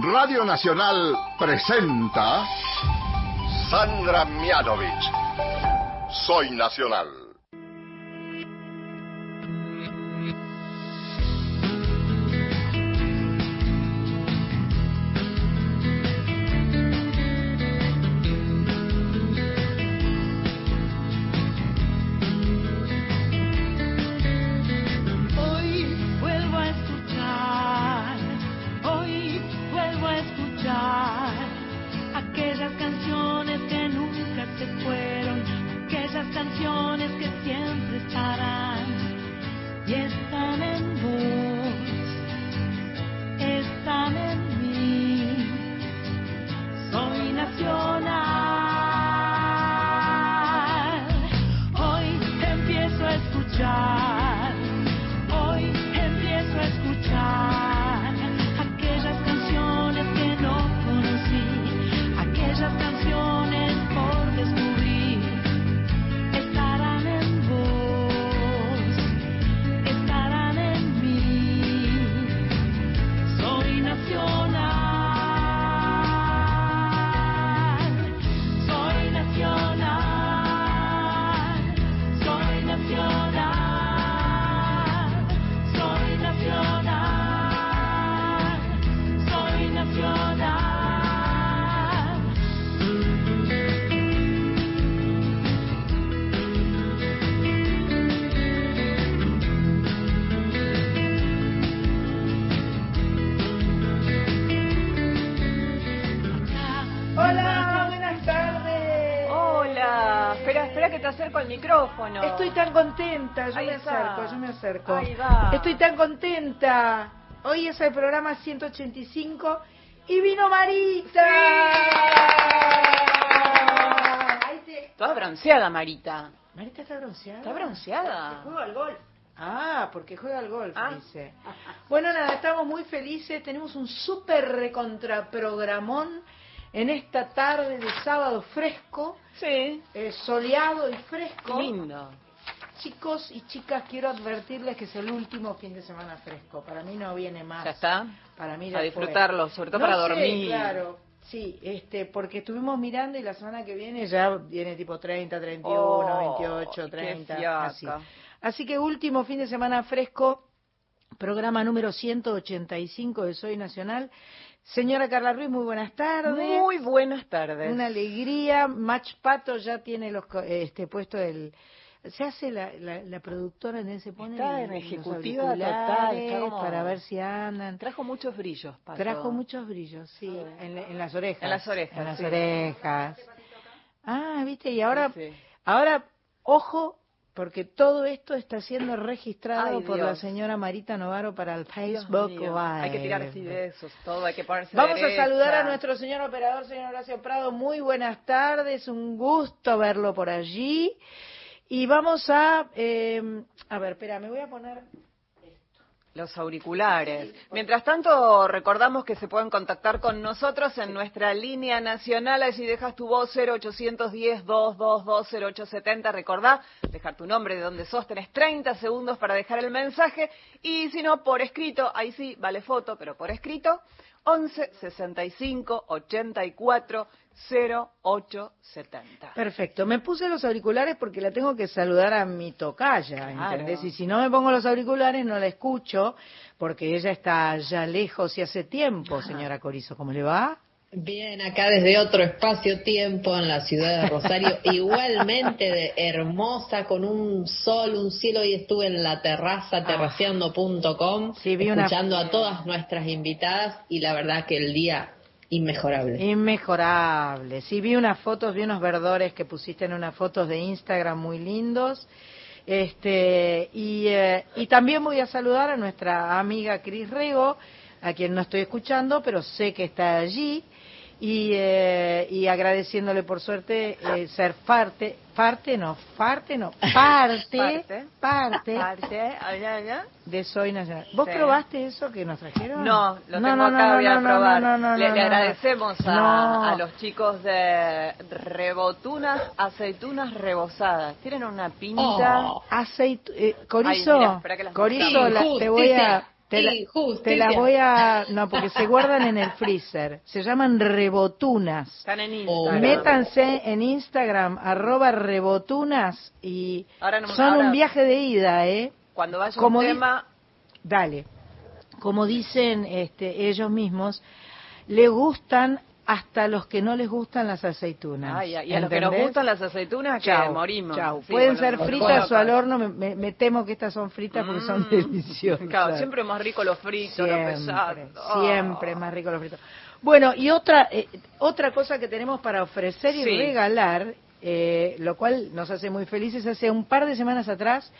Radio Nacional presenta Sandra Mianovich. Soy Nacional. Yo me acerco, yo me acerco. Estoy tan contenta. Hoy es el programa 185 y vino Marita. Toda bronceada, Marita. Marita está bronceada. Está bronceada. Juega al golf. Ah, porque juega al golf, ah. dice. Bueno, nada, estamos muy felices. Tenemos un súper recontraprogramón en esta tarde de sábado fresco. Sí. Eh, soleado y fresco. Lindo. Chicos y chicas, quiero advertirles que es el último fin de semana fresco. Para mí no viene más. Ya está. Para mí A disfrutarlo, sobre todo para dormir. Claro. Sí, este, porque estuvimos mirando y la semana que viene ya viene tipo 30, 31, 28, 30, así. Así que último fin de semana fresco, programa número 185 de Soy Nacional. Señora Carla Ruiz, muy buenas tardes. Muy buenas tardes. Una alegría. Match Pato ya tiene los, este puesto el se hace la, la, productora en ese pone está en ejecutiva total para ver si andan. Trajo muchos brillos Pato. trajo muchos brillos sí en, las orejas. En las orejas en las orejas. Ah viste y ahora ahora ojo porque todo esto está siendo registrado por la señora Marita Novaro para el Facebook Live. Hay que tirar así de esos, todo, hay que ponerse Vamos a saludar a nuestro señor operador, señor Horacio Prado. Muy buenas tardes, un gusto verlo por allí. Y vamos a, eh, a ver, espera, me voy a poner los auriculares. Mientras tanto, recordamos que se pueden contactar con nosotros en nuestra línea nacional. Ahí si dejas tu voz 0810-222-0870, recordá dejar tu nombre, de donde sos, tenés 30 segundos para dejar el mensaje. Y si no, por escrito, ahí sí, vale foto, pero por escrito, 11 65 84 0870. Perfecto. Me puse los auriculares porque la tengo que saludar a mi tocaya, ¿entendés? Y si no me pongo los auriculares no la escucho porque ella está ya lejos y hace tiempo, señora Corizo. ¿Cómo le va? Bien, acá desde otro espacio-tiempo en la ciudad de Rosario, igualmente de hermosa, con un sol, un cielo, y estuve en la terraza, ah. terraceando.com, escuchando a todas nuestras invitadas, y la verdad que el día inmejorable. Inmejorable. Sí, vi unas fotos, vi unos verdores que pusiste en unas fotos de Instagram muy lindos. Este, y, eh, y también voy a saludar a nuestra amiga Cris Rego, a quien no estoy escuchando, pero sé que está allí y, eh, y agradeciéndole por suerte eh, ser parte, parte no, parte no, parte, parte, parte, de Soy Nacional. ¿Vos probaste eso que nos trajeron? No, lo tengo no, acá, voy a probar. le, agradecemos a, los chicos de Rebotunas, aceitunas rebozadas. Tienen una pinta. Oh. Aceit eh, corizo, corizo, te voy a te, las voy a... No, porque se guardan en el freezer. Se llaman rebotunas. Están en oh. Instagram. Métanse en Instagram, arroba rebotunas, y son un viaje de ida, ¿eh? Cuando vaya Como un tema... Dale. Como dicen este, ellos mismos, le gustan hasta los que no les gustan las aceitunas. y a los que nos gustan las aceitunas, que morimos. Pueden ser fritas o al horno, me, temo que estas son fritas porque son mm. deliciosas. Claro, siempre más rico los fritos, siempre, Siempre más rico los fritos. Bueno, y otra, eh, otra cosa que tenemos para ofrecer y regalar, eh, lo cual nos hace muy felices, hace un par de semanas atrás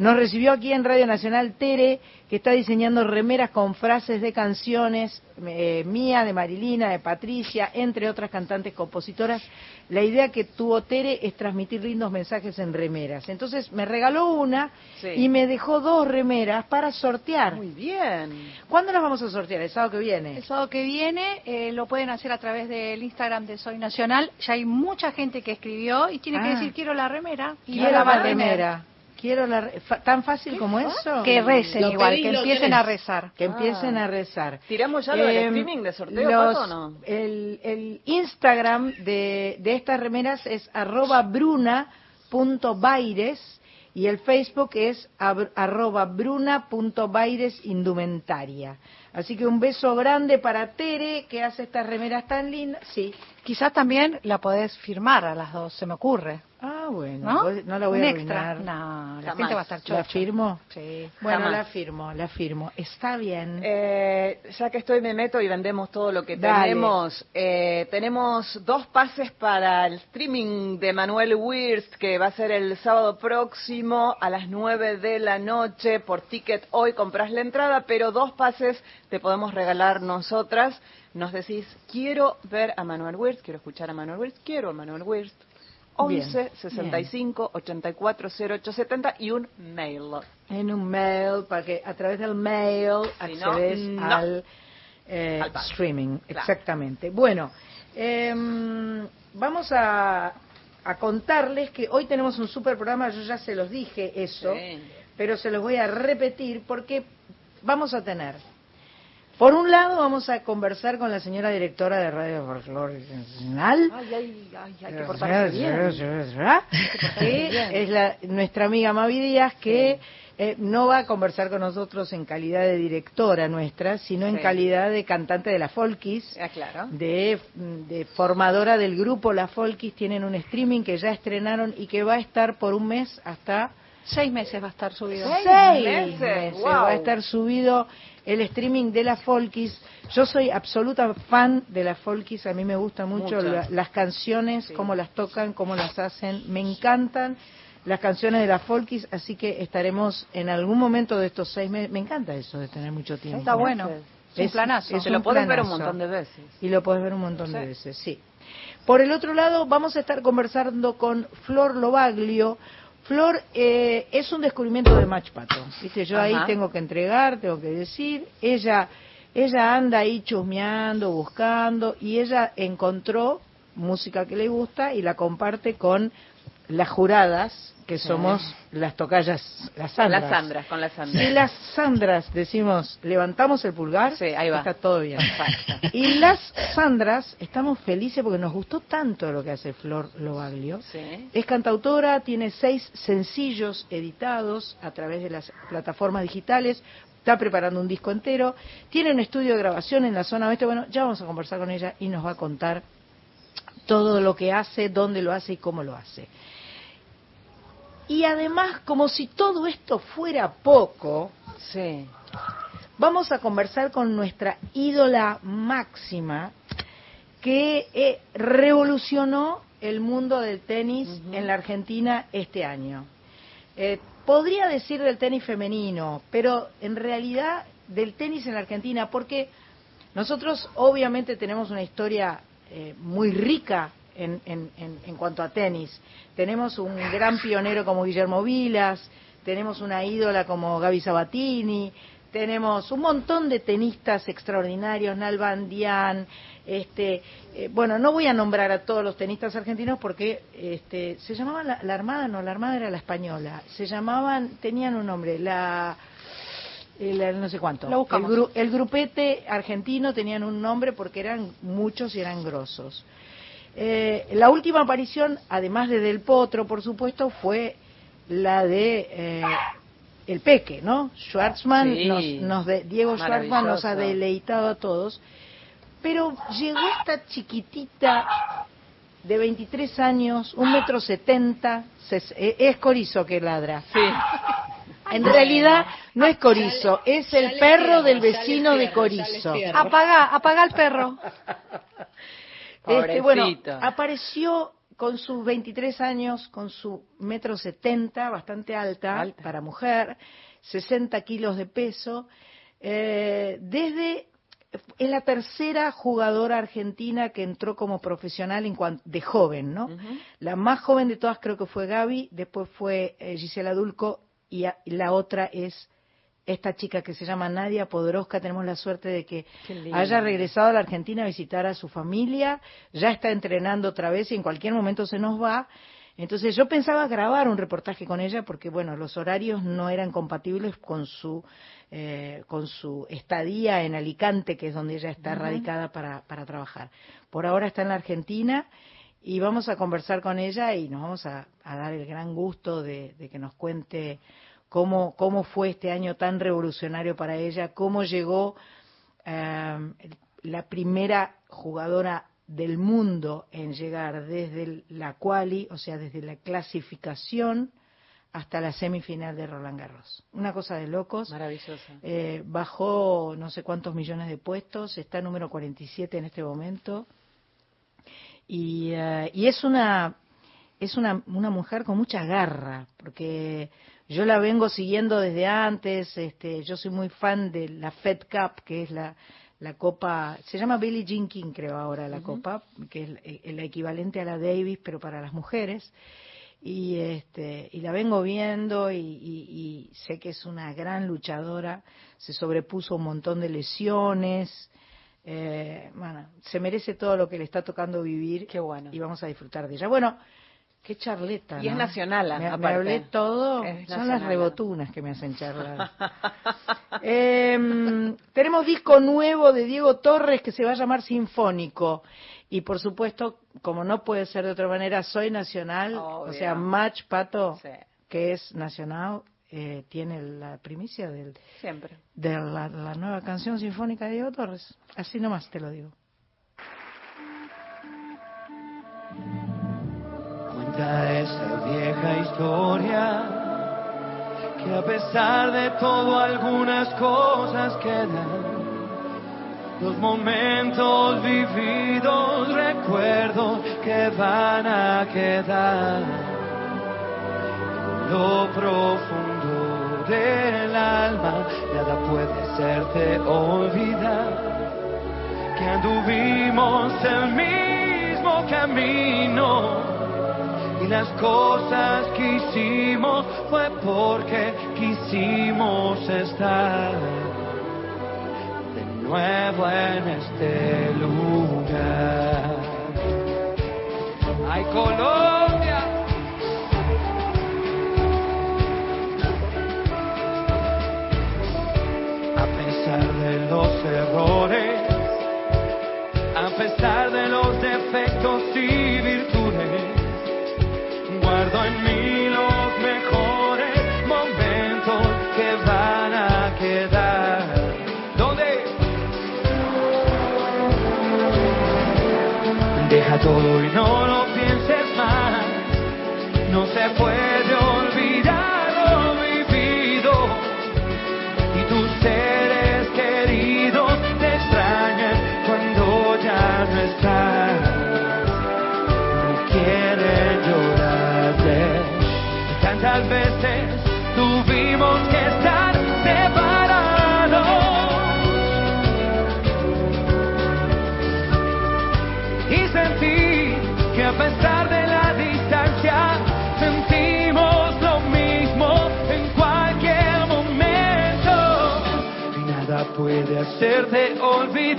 nos recibió aquí en Radio Nacional Tere, que está diseñando remeras con frases de canciones eh, mía, de Marilina, de Patricia, entre otras cantantes compositoras. La idea que tuvo Tere es transmitir lindos mensajes en remeras. Entonces me regaló una y me dejó dos remeras para sortear. Muy bien. ¿Cuándo las vamos a sortear? ¿El sábado que viene? El sábado que viene eh, lo pueden hacer a través del Instagram de Soy Nacional. Ya hay mucha gente que escribió y tiene que ah. decir quiero la remera. Y quiero la remera. Quiero la tan fácil como eso. Que recen igual, que empiecen a rezar. Que empiecen a rezar. ¿Tiramos ya lo del em, streaming de sorteo o no? El, el Instagram de, de estas remeras es arroba bruna.baires y el Facebook es arroba bruna.bairesindumentaria. Así que un beso grande para Tere, que hace estas remeras tan lindas. Sí. Quizás también la podés firmar a las dos, se me ocurre. Ah, bueno, ¿no? la voy a extra. No, la gente va a estar chocha. ¿La firmo? Sí. Bueno, la firmo, la firmo. Está bien. Eh, ya que estoy, me meto y vendemos todo lo que tenemos. Eh, tenemos dos pases para el streaming de Manuel Wirst, que va a ser el sábado próximo a las 9 de la noche. Por ticket hoy compras la entrada, pero dos pases te podemos regalar nosotras. Nos decís, quiero ver a Manuel Wirst, quiero escuchar a Manuel Wirst, quiero a Manuel Wirst 11 65 84 08 70 y un mail. En un mail, para que a través del mail accedes eh, al, streaming. Exactamente. Bueno, em, vamos a, a, contarles que hoy tenemos un super programa, yo ya se los dije eso, pero se los voy a repetir porque vamos a tener por un lado, vamos a conversar con la señora directora de Radio Folklore Nacional. Ay, ay, ay, hay que portarse bien. es la, nuestra amiga Mavi Díaz, que eh, no va a conversar con nosotros en calidad de directora nuestra, sino en calidad de cantante de la Folkis, ah, claro. de, de, formadora del grupo La Folkis. Tienen un streaming que ya estrenaron y que va a estar por un mes hasta... Seis meses va a estar subido. Seis, meses, va a estar subido el streaming de la Folkis. Yo soy absoluta fan de la Folkis, a mí me gustan mucho las canciones, cómo las tocan, cómo las hacen, me encantan las canciones de la Folkis, así que estaremos en algún momento de estos seis meses. Me encanta eso de tener mucho tiempo. Está bueno. Es, un planazo. Se lo puedes ver un montón de veces. Y lo puedes ver un montón de veces, sí. Por el otro lado, vamos a estar conversando con Flor Lobaglio, Flor eh, es un descubrimiento de Machpato. ¿viste? Yo ahí tengo que entregar, tengo que decir. Ella, ella anda ahí chusmeando, buscando, y ella encontró música que le gusta y la comparte con las juradas que somos las tocallas, las Sandras. Las Sandras, con las Sandras. Y las Sandras decimos, levantamos el pulgar, sí, ahí va. está todo bien. y las Sandras estamos felices porque nos gustó tanto lo que hace Flor Lobaglio. Sí. Es cantautora, tiene seis sencillos editados a través de las plataformas digitales, está preparando un disco entero, tiene un estudio de grabación en la zona oeste. Bueno, ya vamos a conversar con ella y nos va a contar todo lo que hace, dónde lo hace y cómo lo hace. Y además, como si todo esto fuera poco, vamos a conversar con nuestra ídola máxima que eh, revolucionó el mundo del tenis en la Argentina este año. Eh, podría decir del tenis femenino, pero en realidad del tenis en la Argentina, porque nosotros obviamente tenemos una historia eh, muy rica en, en, en, cuanto a tenis. Tenemos un gran pionero como Guillermo Vilas, tenemos una ídola como Gaby Sabatini, tenemos un montón de tenistas extraordinarios, Nalbandian, este, eh, bueno, no voy a nombrar a todos los tenistas argentinos porque este, se llamaban la, Armada, no, la Armada era la española, se llamaban, tenían un nombre, la el, no sé cuánto. El, el, grupete argentino tenían un nombre porque eran muchos y eran grosos. Eh, la última aparición, además de Del Potro, por supuesto, fue la de eh, el Peque, ¿no? Schwartzman, nos, de, Diego Schwartzman nos ha deleitado a todos. Pero llegó esta chiquitita de 23 años, un metro setenta, eh, es Corizo que ladra. Sí. En realidad no es Corizo, es el perro del vecino de Corizo. Apaga, apaga el perro. Este, bueno, apareció con sus 23 años, con su metro setenta, bastante alta, para mujer, 60 kilos de peso, eh, desde es la tercera jugadora argentina que entró como profesional en de joven, ¿no? La más joven de todas creo que fue Gaby, después fue eh, Gisela Dulco y, la otra es esta chica que se llama Nadia Podoroska. Tenemos la suerte de que haya regresado a la Argentina a visitar a su familia, ya está entrenando otra vez y en cualquier momento se nos va. Entonces yo pensaba grabar un reportaje con ella porque, bueno, los horarios no eran compatibles con su, eh, con su estadía en Alicante, que es donde ella está radicada para, para trabajar. Por ahora está en la Argentina y vamos a conversar con ella y nos vamos a, dar el gran gusto de, que nos cuente cómo, cómo fue este año tan revolucionario para ella, cómo llegó eh, la primera jugadora del mundo en llegar desde la quali, o sea, desde la clasificación hasta la semifinal de Roland Garros. Una cosa de locos. Maravillosa. Eh, bajó no sé cuántos millones de puestos, está número 47 en este momento. Y, eh, y es una es una, una mujer con mucha garra, porque yo la vengo siguiendo desde antes, este, yo soy muy fan de la Fed Cup, que es la, la copa, se llama Billie Jean King creo ahora la copa, que es el, equivalente a la Davis pero para las mujeres. Y, este, y la vengo viendo y, sé que es una gran luchadora, se sobrepuso un montón de lesiones, eh, bueno, se merece todo lo que le está tocando vivir Qué bueno. y vamos a disfrutar de ella. Bueno, Qué charleta. Y es nacional, me, hablé todo. Son las rebotunas que me hacen charlar. Em, tenemos disco nuevo de Diego Torres que se va a llamar Sinfónico. Y por supuesto, como no puede ser de otra manera, soy nacional. O sea, Match Pato, que es nacional, eh, tiene la primicia del, Siempre. de la, la nueva canción sinfónica de Diego Torres. Así nomás te lo digo. Esa vieja historia que a pesar de todo algunas cosas quedan. Los momentos vividos, recuerdos que van a quedar. Lo profundo del alma, nada puede hacerte olvidar que anduvimos el mismo camino las cosas que hicimos fue porque quisimos estar de nuevo en este lugar. Ay, Colombia. A pesar de los errores, a pesar de los defectos y virtudes, en mí los mejores momentos que van a quedar. ¿Dónde? Deja todo y no lo pienses más. No se puede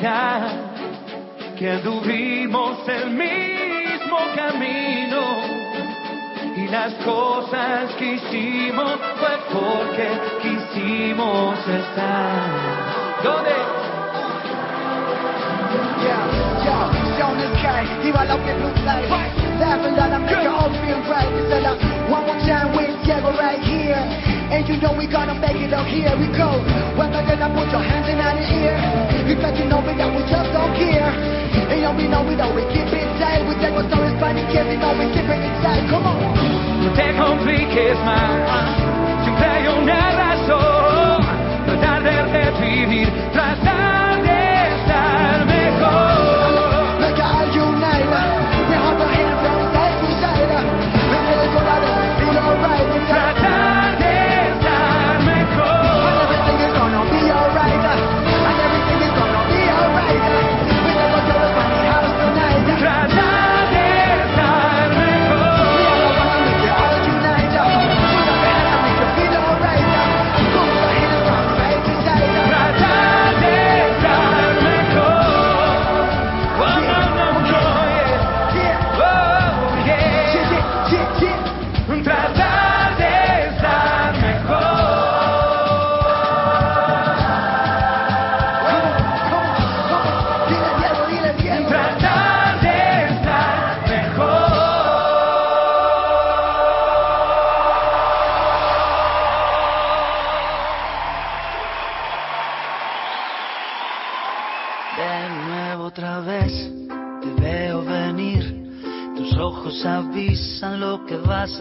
olvidar que tuvimos el mismo camino y las cosas que hicimos fue porque quisimos estar. ¿Dónde? Yeah, yeah, Sean is K, he va la que. Laughing that I make it all feel right. One more time with Diego right here. And you know we gonna make it up here we go. When I gonna put your hands in the ear. Because you know me that we just don't care. And you know we know we know we keep it tight. We take our stories by the kids, you know we keep it inside. Come on. No te compliques más, siempre hay una razón. Tratar de revivir,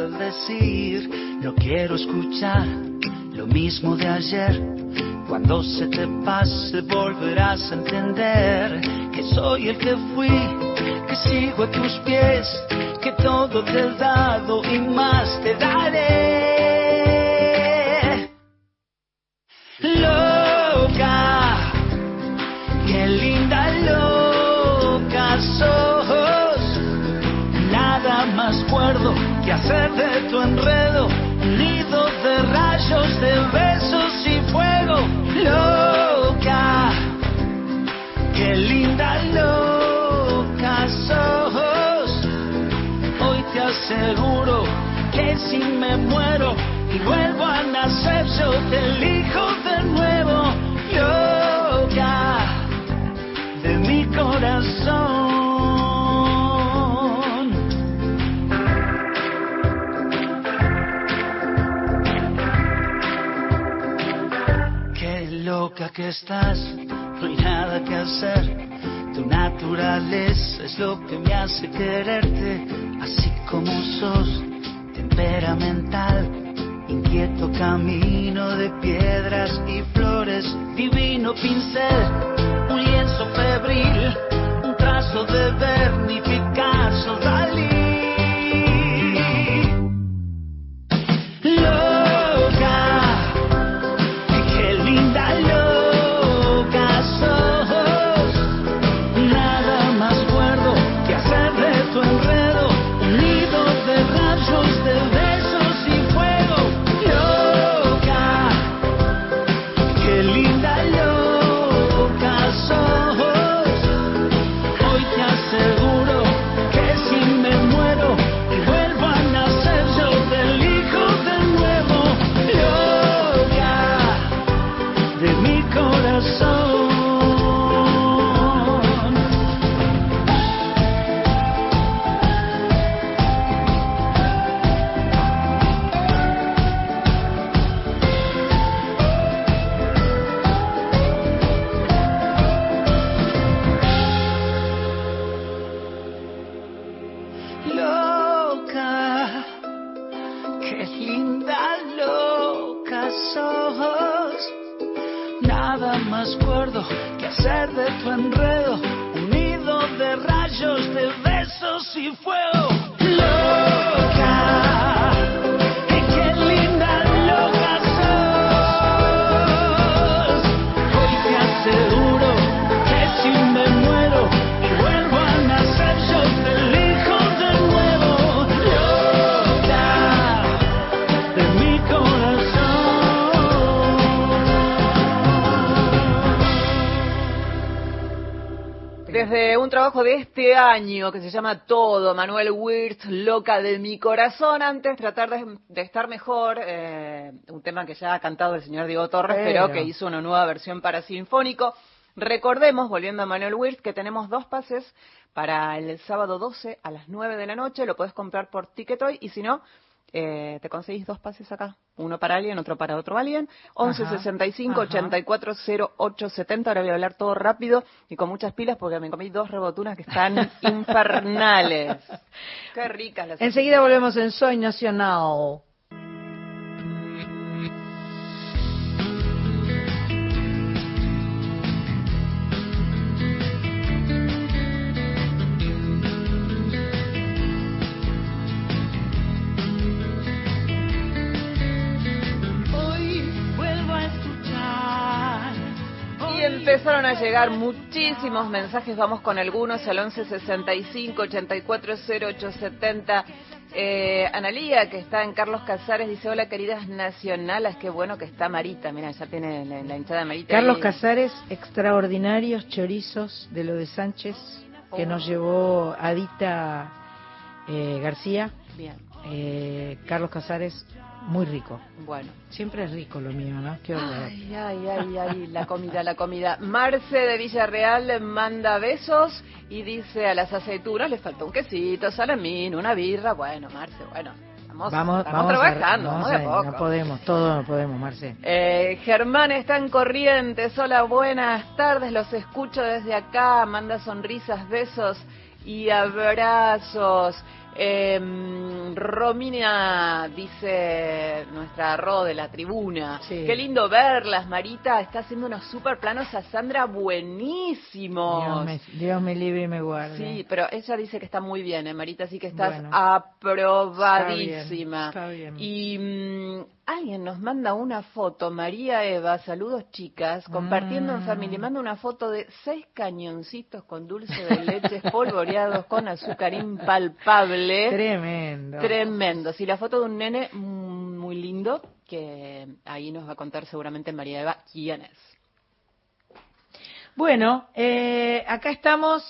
decir. No quiero escuchar lo mismo de ayer. Cuando se te pase volverás a entender que soy el que fui, que sigo a tus pies, que todo te he dado y más te daré. Y vuelvo a nacer, yo te elijo de nuevo. Loca de mi corazón. Qué loca que estás, no hay nada que hacer. Tu naturaleza es lo que me hace quererte, así como sos, temperamental, inquieto camino de piedras y flores, divino pincel, un lienzo febril, un trazo de Berni, Picasso, trabajo de este año que se llama Todo, Manuel Wirtz, Loca de mi corazón, antes tratar de, de estar mejor, eh, un tema que ya ha cantado el señor Diego Torres, pero, Pero. que hizo una nueva versión para Sinfónico. Recordemos, volviendo a Manuel Wirtz, que tenemos dos pases para el sábado 12 a las 9 de la noche, lo puedes comprar por Ticketoy y si no, eh, te conseguís dos pases acá, uno para alguien, otro para otro alguien, 11 Ajá, 65 ajá. 84 08 70, ahora voy a hablar todo rápido y con muchas pilas porque me comí dos rebotunas que están infernales. Qué ricas las Enseguida volvemos en Soy Nacional. Empezaron a llegar muchísimos mensajes, vamos con algunos al 11 65 84 08 70. Eh, Analía, que está en Carlos Casares, dice, hola queridas nacionales, qué bueno que está Marita, mira, ya tiene la, la hinchada Marita. Carlos ahí. Casares, extraordinarios chorizos de lo de Sánchez que Oh. nos llevó Adita eh, García. Bien, Eh, Carlos Casares, muy rico. bueno. Siempre es rico lo mío, ¿no? Qué horror. Ay, ay, ay, ay, la comida, la comida. Marce de Villarreal manda besos y dice a las aceitunas le falta un quesito, salamín, una birra. Bueno, Marce, bueno, Vamos, vamos a- trabajando, vamos vamos de poco. No podemos, todo no podemos, Marce. Eh, Germán está en Corrientes. Hola, buenas tardes. Los escucho desde acá. Manda sonrisas, besos y abrazos. Eh, Romina dice nuestra Ro de la tribuna. Sí. Qué lindo verlas, Marita. Está haciendo unos super planos a Sandra buenísimos. Dios me, Dios me libre y me guarde. Sí, pero ella dice que está muy bien, ¿eh, Marita? Así que estás Bueno. aprobadísima. Está bien, está bien. Y mm, alguien nos manda una foto, María Eva, saludos chicas, compartiendo en Mm. familia, manda una foto de seis cañoncitos con dulce de leche espolvoreados con azúcar impalpable. Tremendo. Tremendo. Sí, la foto de un nene mm, muy lindo que ahí nos va a contar seguramente María Eva quién es. Bueno, eh, acá estamos.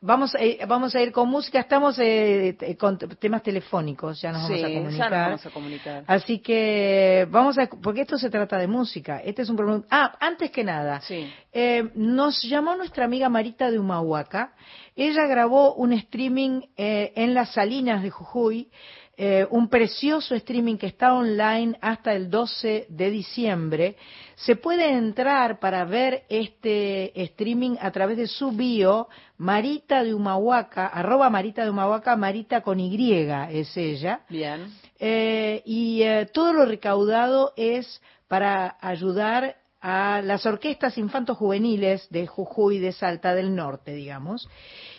Vamos, a ir- vamos a ir con música. Estamos eh, con temas telefónicos. Ya nos vamos a ya comunicar. nos vamos a comunicar. Así que vamos a, porque esto se trata de música. Este es un programa. Ah, antes que nada, Sí. eh, nos llamó nuestra amiga Marita de Humahuaca. Ella grabó un streaming eh, en las Salinas de Jujuy, eh, un precioso streaming que está online hasta el 12 de diciembre. Se puede entrar para ver este streaming a través de su bio, Marita de Humahuaca, arroba Marita de Humahuaca, Marita con Y es ella. Bien. Eh, y eh, todo lo recaudado es para ayudar a las orquestas infanto-juveniles de Jujuy, de Salta del Norte, digamos.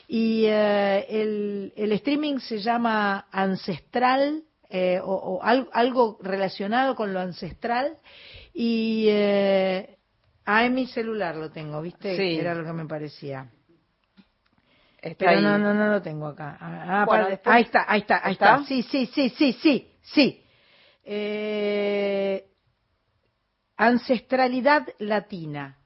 Y eh, el, el streaming se llama Ancestral, eh, o, o al- algo relacionado con lo ancestral. Y eh, ah, en mi celular lo tengo, ¿viste? Sí. Era lo que me parecía. Está Pero ahí. no, no, no lo tengo acá. Ah, Bueno, para- después- ahí está, ahí está, ahí ¿Está? está. Sí, sí, sí, sí, sí, sí. Eh, ancestralidad latina.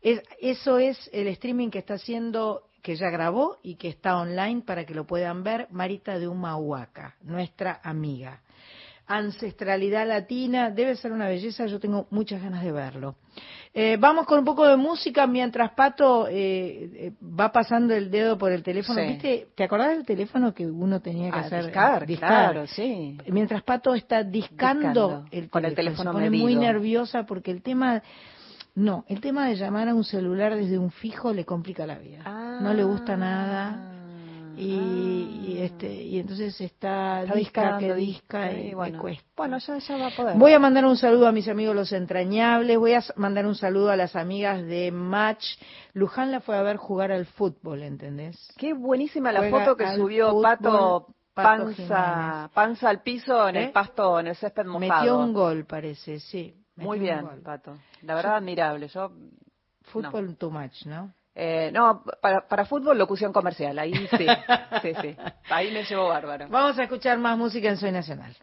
Es- eso es el streaming que está haciendo, que ya grabó y que está online para que lo puedan ver, Marita de Humahuaca, nuestra amiga. Ancestralidad latina, debe ser una belleza, yo tengo muchas ganas de verlo. Eh, vamos con un poco de música mientras Pato eh, eh, va pasando el dedo por el teléfono. Sí. ¿Viste? ¿Te acordás del teléfono que uno tenía que Ah, hacer? discar, discar? claro, sí. Mientras Pato está discando, Discando, el con el teléfono se pone muy nerviosa porque el tema, no, el tema de llamar a un celular desde un fijo le complica la vida. no le gusta nada y, y, este y entonces está, Está disca que disca y le bueno. cuesta. Bueno, ya, ya va a poder. Voy a mandar un saludo a mis amigos los entrañables, voy a mandar un saludo a las amigas de Match. Luján la fue a ver jugar al fútbol, ¿entendés? Qué buenísima la Juega foto que subió fútbol, Pato, panza, Jiménez. panza al piso en ¿Eh? el pasto, en el césped mojado. Metió un gol, parece, sí. Muy bien. Pato. La verdad, admirable. Yo, Fútbol too much, ¿no? Eh, no, para, para fútbol, locución comercial. Ahí sí, sí, sí. Ahí me llevo bárbaro. Vamos a escuchar más música en Soy Nacional.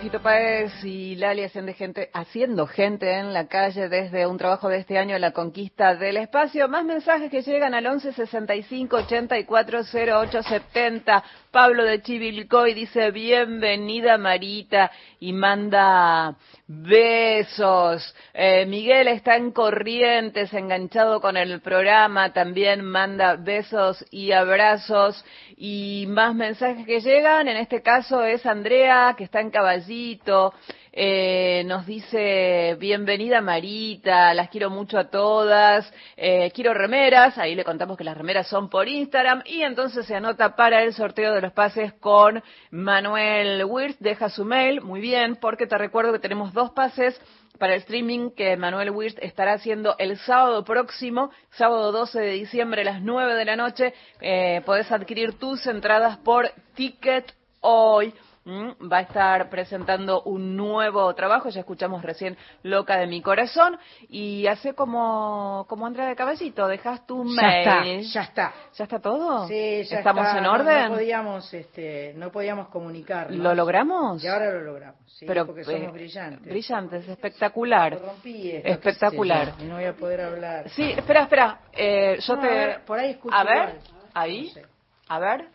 Fito Páez y Lali haciendo gente, haciendo gente en la calle desde un trabajo de este año, La Conquista del Espacio. Más mensajes que llegan al 11 65 84 08 70. Pablo de Chivilcoy dice, bienvenida Marita, y manda besos. Eh, Miguel está en Corrientes, enganchado con el programa, también manda besos y abrazos. Y más mensajes que llegan, en este caso es Andrea, que está en Caballito. Eh, nos dice, bienvenida Marita, las quiero mucho a todas, eh, quiero remeras, ahí le contamos que las remeras son por Instagram y entonces se anota para el sorteo de los pases con Manuel Wirth, deja su mail, muy bien, porque te recuerdo que tenemos dos pases para el streaming que Manuel Wirth estará haciendo el sábado próximo, sábado 12 de diciembre a las 9 de la noche, eh, podés adquirir tus entradas por Ticket Hoy. Mm, Va a estar presentando un nuevo trabajo, ya escuchamos recién Loca de mi corazón, y hace como, como Andrea de Caballito, dejas tu Ya mail. está, ya está. ¿Ya está todo? Sí, ya ¿Estamos está. en No- orden? No, podíamos, este, no podíamos comunicarnos. ¿Lo logramos? Y ahora lo logramos, sí, Pero, porque eh, somos brillantes. Brillantes, espectacular. Lo rompí esto, Espectacular. sé no voy a poder hablar. Sí, espera, espera. eh, yo No, te. a ver, por ahí escucho A ver, igual. ahí. No sé. A ver.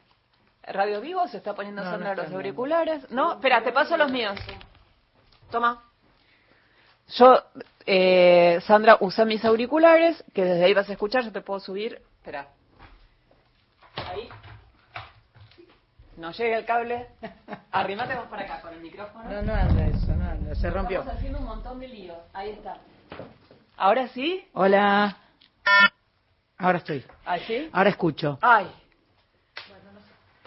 Radio Vivo se está poniendo No, Sandra los auriculares. No, espera, te paso los míos. Toma. Yo Eh, Sandra, usa mis auriculares, que desde ahí vas a escuchar, yo te puedo subir. Espera. Ahí. No llega el cable. Arrimate vos para acá con el micrófono. No, no anda eso, no anda, se rompió. Estamos haciendo un montón de líos. Ahí está. ¿Ahora sí? Hola. Ahora estoy. ¿Ahí sí? Ahora escucho. Ay.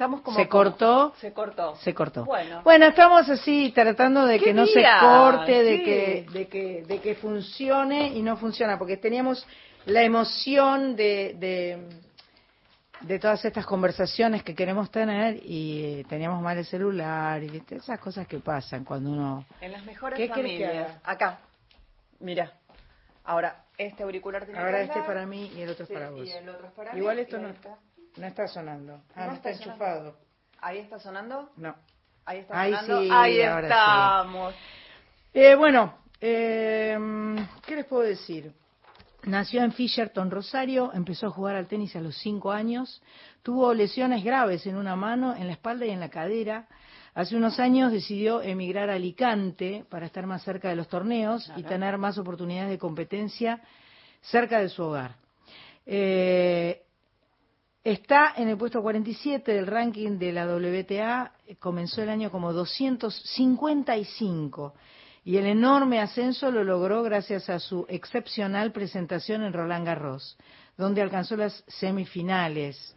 Estamos como... Se como- cortó. Se cortó. Se cortó. Bueno. Bueno, estamos así tratando de ¿Qué que no se corte, de Sí. que, de que, de que funcione y no funciona, porque teníamos la emoción de, de, de todas estas conversaciones que queremos tener y eh, teníamos mal el celular y ¿viste? esas cosas que pasan cuando uno. En las mejores ¿Qué que familias. Acá. Mira. Ahora, este auricular tiene Ahora que este es para mí y el otro es para vos. y el otro es para Igual mí, esto no, está. No está sonando. Ah, ¿No no está está enchufado. Ahí está sonando. No. Ahí está Ahí sonando. sí, Ahí sí. estamos. Eh, bueno, eh, ¿qué les puedo decir? Nació en Fisherton, Rosario, empezó a jugar al tenis a los cinco años, tuvo lesiones graves en una mano, en la espalda y en la cadera. Hace unos años decidió emigrar a Alicante para estar más cerca de los torneos y tener más oportunidades de competencia cerca de su hogar. Eh, Está en el puesto 47 del ranking de la WTA, eh, comenzó el año como 255 y el enorme ascenso lo logró gracias a su excepcional presentación en Roland Garros, donde alcanzó las semifinales.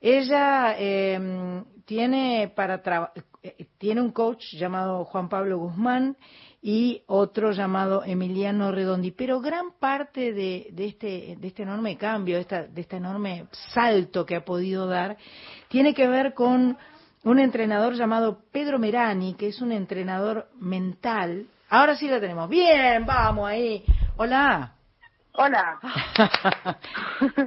Ella eh, tiene para traba- eh, tiene un coach llamado Juan Pablo Guzmán y otro llamado Emiliano Redondi, pero gran parte de, de este de este enorme cambio, de, esta- de este enorme salto que ha podido dar, tiene que ver con un entrenador llamado Pedro Merani, que es un entrenador mental. Ahora sí lo tenemos. Bien, vamos ahí. Hola. Hola.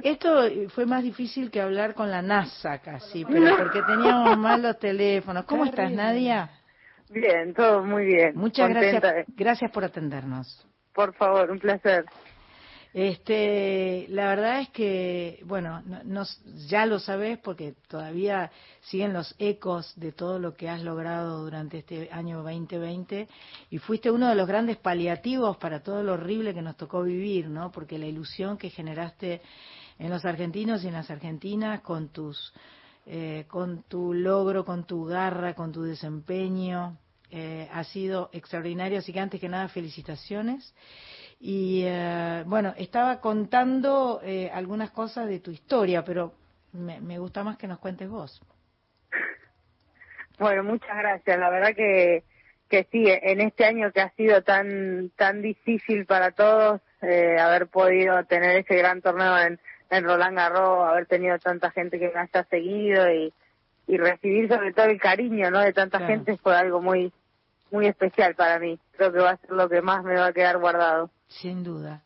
Esto fue más difícil que hablar con la NASA casi, pero porque teníamos mal los teléfonos. ¿Cómo estás. Nadia? Bien, todo muy bien. Muchas Contenta. gracias, gracias por atendernos. Por favor, un placer. Este, la verdad es que, bueno, no- nos- ya lo sabes porque todavía siguen los ecos de todo lo que has logrado durante este año 2020 y fuiste uno de los grandes paliativos para todo lo horrible que nos tocó vivir, ¿no? Porque la ilusión que generaste en los argentinos y en las argentinas con tus, eh, con tu logro, con tu garra, con tu desempeño, eh, ha sido extraordinario. Así que antes que nada, felicitaciones. Y eh, bueno, estaba contando eh, algunas cosas de tu historia, pero me, gusta más que nos cuentes vos. Bueno, muchas gracias. La verdad que, que sí, en este año que ha sido tan tan difícil para todos, eh, haber podido tener ese gran torneo en, en Roland Garros, haber tenido tanta gente que me haya seguido y, y recibir sobre todo el cariño no de tanta Claro. gente fue algo muy muy especial para mí. Creo que va a ser lo que más me va a quedar guardado. Sin duda.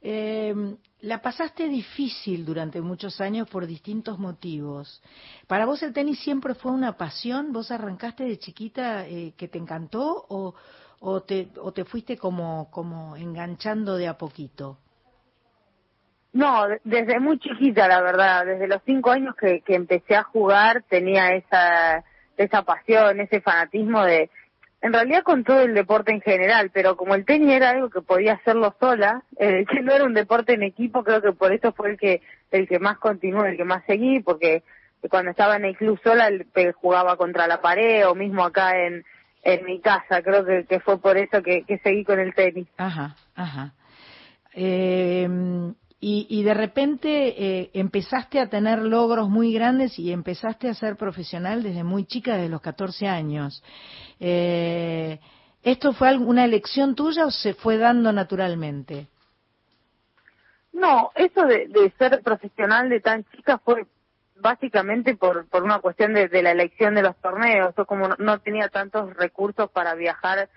Eh, la pasaste difícil durante muchos años por distintos motivos. ¿Para vos el tenis siempre fue una pasión? ¿Vos arrancaste de chiquita eh, que te encantó o, o, te, o te fuiste como, como enganchando de a poquito? No, de- desde muy chiquita, la verdad. Desde los cinco años que, que empecé a jugar tenía esa, esa pasión, ese fanatismo de, en realidad con todo el deporte en general, pero como el tenis era algo que podía hacerlo sola, eh, que no era un deporte en equipo, creo que por eso fue el que, el que más continué, el que más seguí, porque cuando estaba en el club sola el- jugaba contra la pared o mismo acá en, en mi casa, creo que, que fue por eso que, que seguí con el tenis. Ajá, ajá. Eh, y, y de repente eh, empezaste a tener logros muy grandes y empezaste a ser profesional desde muy chica, desde los 14 años. Eh, ¿Esto fue alguna elección tuya o se fue dando naturalmente? No, eso de, de ser profesional de tan chica fue básicamente por, por una cuestión de, de la elección de los torneos. Yo como no, tenía tantos recursos para viajar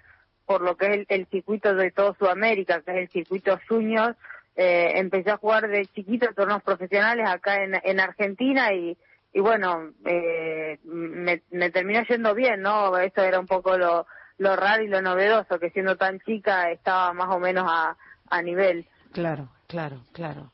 por lo que es el, el circuito de todo Sudamérica, que es el circuito junior, eh, empecé a jugar de chiquito torneos profesionales acá en, en Argentina y, y bueno, eh, me, me terminó yendo bien, ¿no? Eso era un poco lo, lo raro y lo novedoso, que siendo tan chica estaba más o menos a, a nivel. Claro, claro, claro.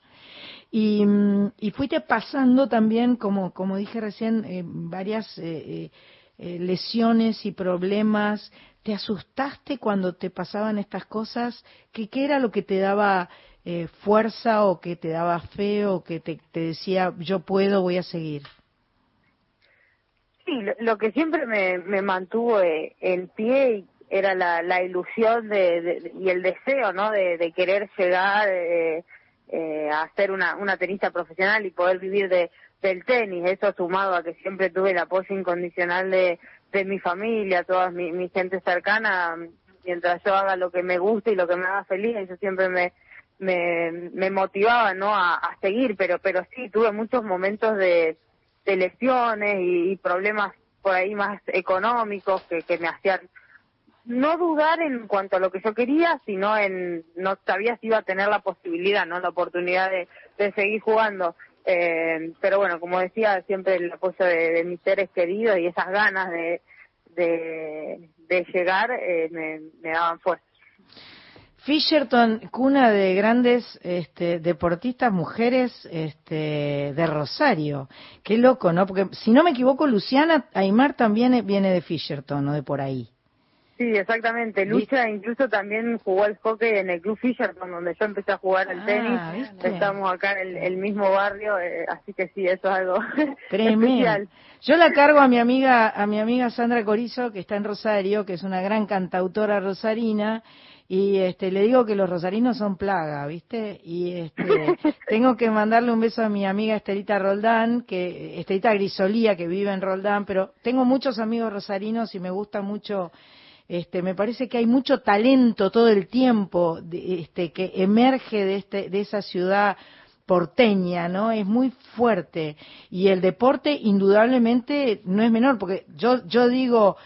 Y, mm, y fuiste pasando también, como, como dije recién, eh, varias eh, eh, eh, lesiones y problemas ¿Te asustaste cuando te pasaban estas cosas? ¿Qué, qué era lo que te daba eh, fuerza o que te daba fe o que te, decía yo puedo, voy a seguir? Sí, lo, lo que siempre me, me mantuvo eh, en pie era la, la ilusión de, y el deseo, ¿no? De, querer llegar eh, eh, a ser una, una tenista profesional y poder vivir de, del tenis. Eso sumado a que siempre tuve el apoyo incondicional de, de mi familia, toda mi gente cercana, mientras yo haga lo que me guste y lo que me haga feliz, eso siempre me, me, me motivaba, ¿no? A, seguir, pero, pero sí, tuve muchos momentos de, lesiones y, problemas por ahí más económicos que, que me hacían no dudar en cuanto a lo que yo quería, sino en no sabía si iba a tener la posibilidad, no la oportunidad de, seguir jugando. Eh, pero bueno, como decía, siempre el apoyo de, de mis seres queridos y esas ganas de, de, de llegar eh, me, me daban fuerza. Fisherton, cuna de grandes este, deportistas mujeres este, de Rosario. Qué loco, ¿no? Porque si no me equivoco, Luciana Aymar también viene de Fisherton o de por ahí. Sí, exactamente. Lucha incluso también jugó al hockey en el Club Fisherton, donde yo empecé a jugar al Ah, tenis. ¿viste? Estamos acá en el, el mismo barrio, eh, así que sí, eso es algo Tremendo. especial. Yo la cargo a mi amiga, a mi amiga Sandra Corizo, que está en Rosario, que es una gran cantautora rosarina, y este, le digo que los rosarinos son plaga, ¿viste? Y este, tengo que mandarle un beso a mi amiga Estelita Roldán, que Estelita Grisolía, que vive en Roldán, pero tengo muchos amigos rosarinos y me gusta mucho este, me parece que hay mucho talento todo el tiempo de- este, que emerge de, este, de esa ciudad porteña, ¿no? Es muy fuerte. Y el deporte indudablemente no es menor, porque yo, yo digo,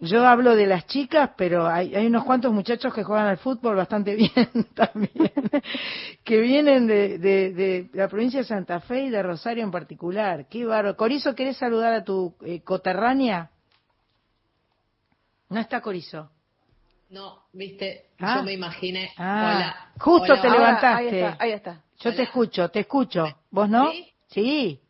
yo hablo de las chicas, pero hay, hay unos cuantos muchachos que juegan al fútbol bastante bien también, que vienen de, de, de la provincia de Santa Fe y de Rosario en particular. Qué bárbaro. Corizo, ¿querés saludar a tu eh, coterránea? No está Corizo. No, viste, Ah. yo me imaginé. Ah, hola. justo hola, te hola. levantaste. Ahí está, ahí está. Yo te escucho, te escucho. ¿Vos no? ¿Sí? Sí.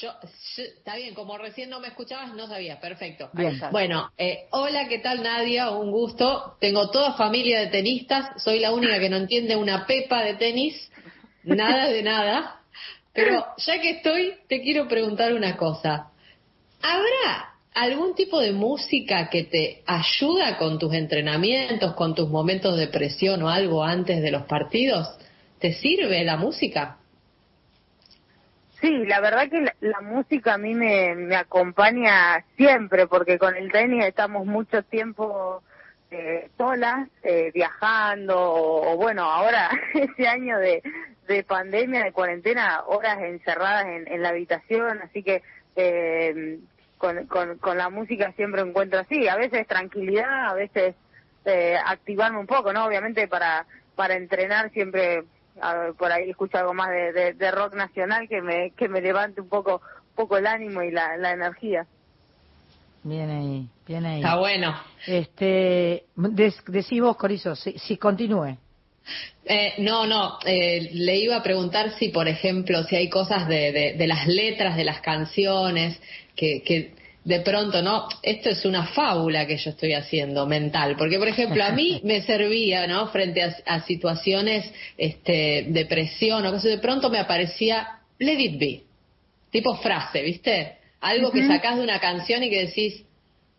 Yo, está bien, como recién no me escuchabas, no sabía, perfecto. Bien. Bueno, eh, hola, ¿qué tal Nadia? Un gusto. Tengo toda familia de tenistas, soy la única que no entiende una pepa de tenis, nada de nada. Pero ya que estoy, te quiero preguntar una cosa. ¿Habrá algún tipo de música que te ayuda con tus entrenamientos, con tus momentos de presión o algo antes de los partidos? ¿Te sirve la música? Sí, la verdad que la, la música a mí me, acompaña siempre, porque con el tenis estamos mucho tiempo eh, solas, eh, viajando, o, bueno, ahora ese año de, de pandemia, de cuarentena, horas encerradas en, en la habitación, así que eh, con, con, con la música siempre encuentro así, a veces tranquilidad, a veces eh, activarme un poco, ¿no? Obviamente para, para entrenar siempre por ahí escucho algo más de, de, de rock nacional que me, que me levante un poco, un poco el ánimo y la, la energía. Bien ahí, bien ahí. Está bueno. Este, des, decí vos, Corizo, si, si continúe. Eh, no, no, eh, le iba a preguntar si, por ejemplo, si hay cosas de, de, de las letras de las canciones que, que de pronto, ¿no? Esto es una fábula que yo estoy haciendo mental, porque, por ejemplo, a mí me servía, ¿no? Frente a, a situaciones este, de presión o cosas, de pronto me aparecía Let It Be, tipo frase, ¿viste? Algo que sacás de una canción y que decís,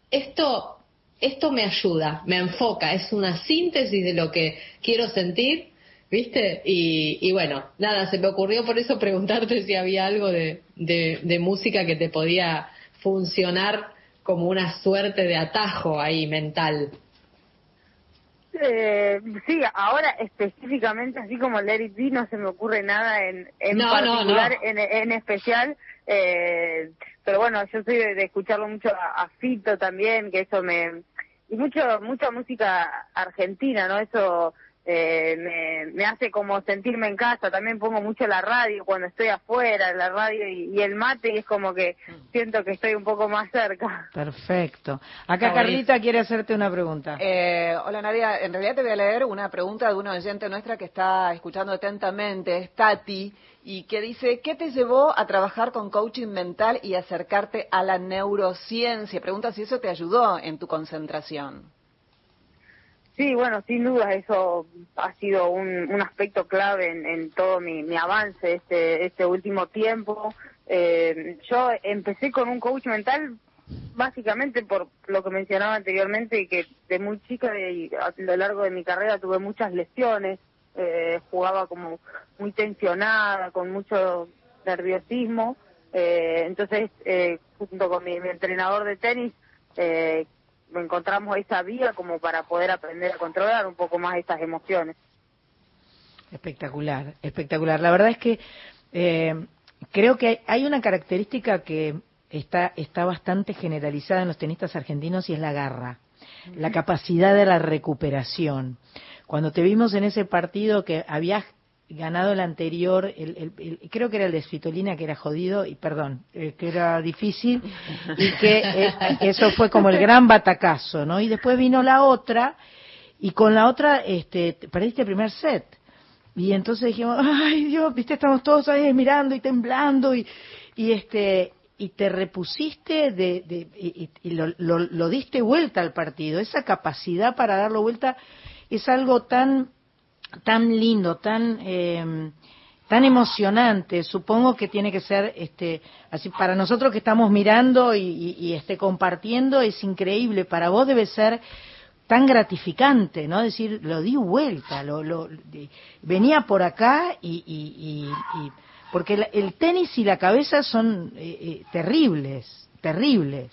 esto, esto me ayuda, me enfoca, es una síntesis de lo que quiero sentir, ¿viste? Y, y bueno, nada, se me ocurrió por eso preguntarte si había algo de, de, de música que te podía funcionar como una suerte de atajo ahí mental. Eh, sí, ahora específicamente, así como Let It Be, no se me ocurre nada en, en No, no, particular, no. En, en especial. Eh, pero bueno, yo soy de, de escucharlo mucho a, a Fito también, que eso me... Y mucho mucha música argentina, ¿no? Eso eh, me, me hace como sentirme en casa. También pongo mucho la radio cuando estoy afuera, la radio y, y el mate, y es como que siento que estoy un poco más cerca. Perfecto. Acá Carlita quiere hacerte una pregunta. Eh, hola Nadia, en realidad te voy a leer una pregunta de una oyente nuestra que está escuchando atentamente, es Tati, y que dice, ¿qué te llevó a trabajar con coaching mental y acercarte a la neurociencia? Pregunta si eso te ayudó en tu concentración. Sí, bueno, sin duda eso ha sido un, aspecto clave en, en todo mi, mi avance este, este último tiempo. Eh, yo empecé con un coach mental básicamente por lo que mencionaba anteriormente, que de muy chica y a lo largo de mi carrera tuve muchas lesiones, eh, jugaba como muy tensionada, con mucho nerviosismo, eh, entonces eh, junto con mi, mi entrenador de tenis eh, encontramos esa vía como para poder aprender a controlar un poco más estas emociones. Espectacular, espectacular. La verdad es que eh, creo que hay, hay una característica que está, está bastante generalizada en los tenistas argentinos y es la garra, la capacidad de la recuperación. Cuando te vimos en ese partido que habías ganado el anterior, el, el- el- creo que era el de Svitolina, que era jodido, y perdón, eh, que era difícil, y que eh, eso fue como el gran batacazo, ¿no? Y después vino la otra, y con la otra este, te- perdiste el primer set. Y entonces dijimos, ay Dios, viste, estamos todos ahí mirando y temblando y, y este y te repusiste de, de- y, y- y lo, lo- lo diste vuelta al partido. Esa capacidad para darlo vuelta es algo tan tan lindo, tan eh, tan emocionante. Supongo que tiene que ser este así para nosotros que estamos mirando y, este compartiendo es increíble. Para vos debe ser tan gratificante, ¿no? Decir, lo di vuelta, lo, lo, venía por acá y, y- porque la- el tenis y la cabeza son eh, eh, terribles, terribles.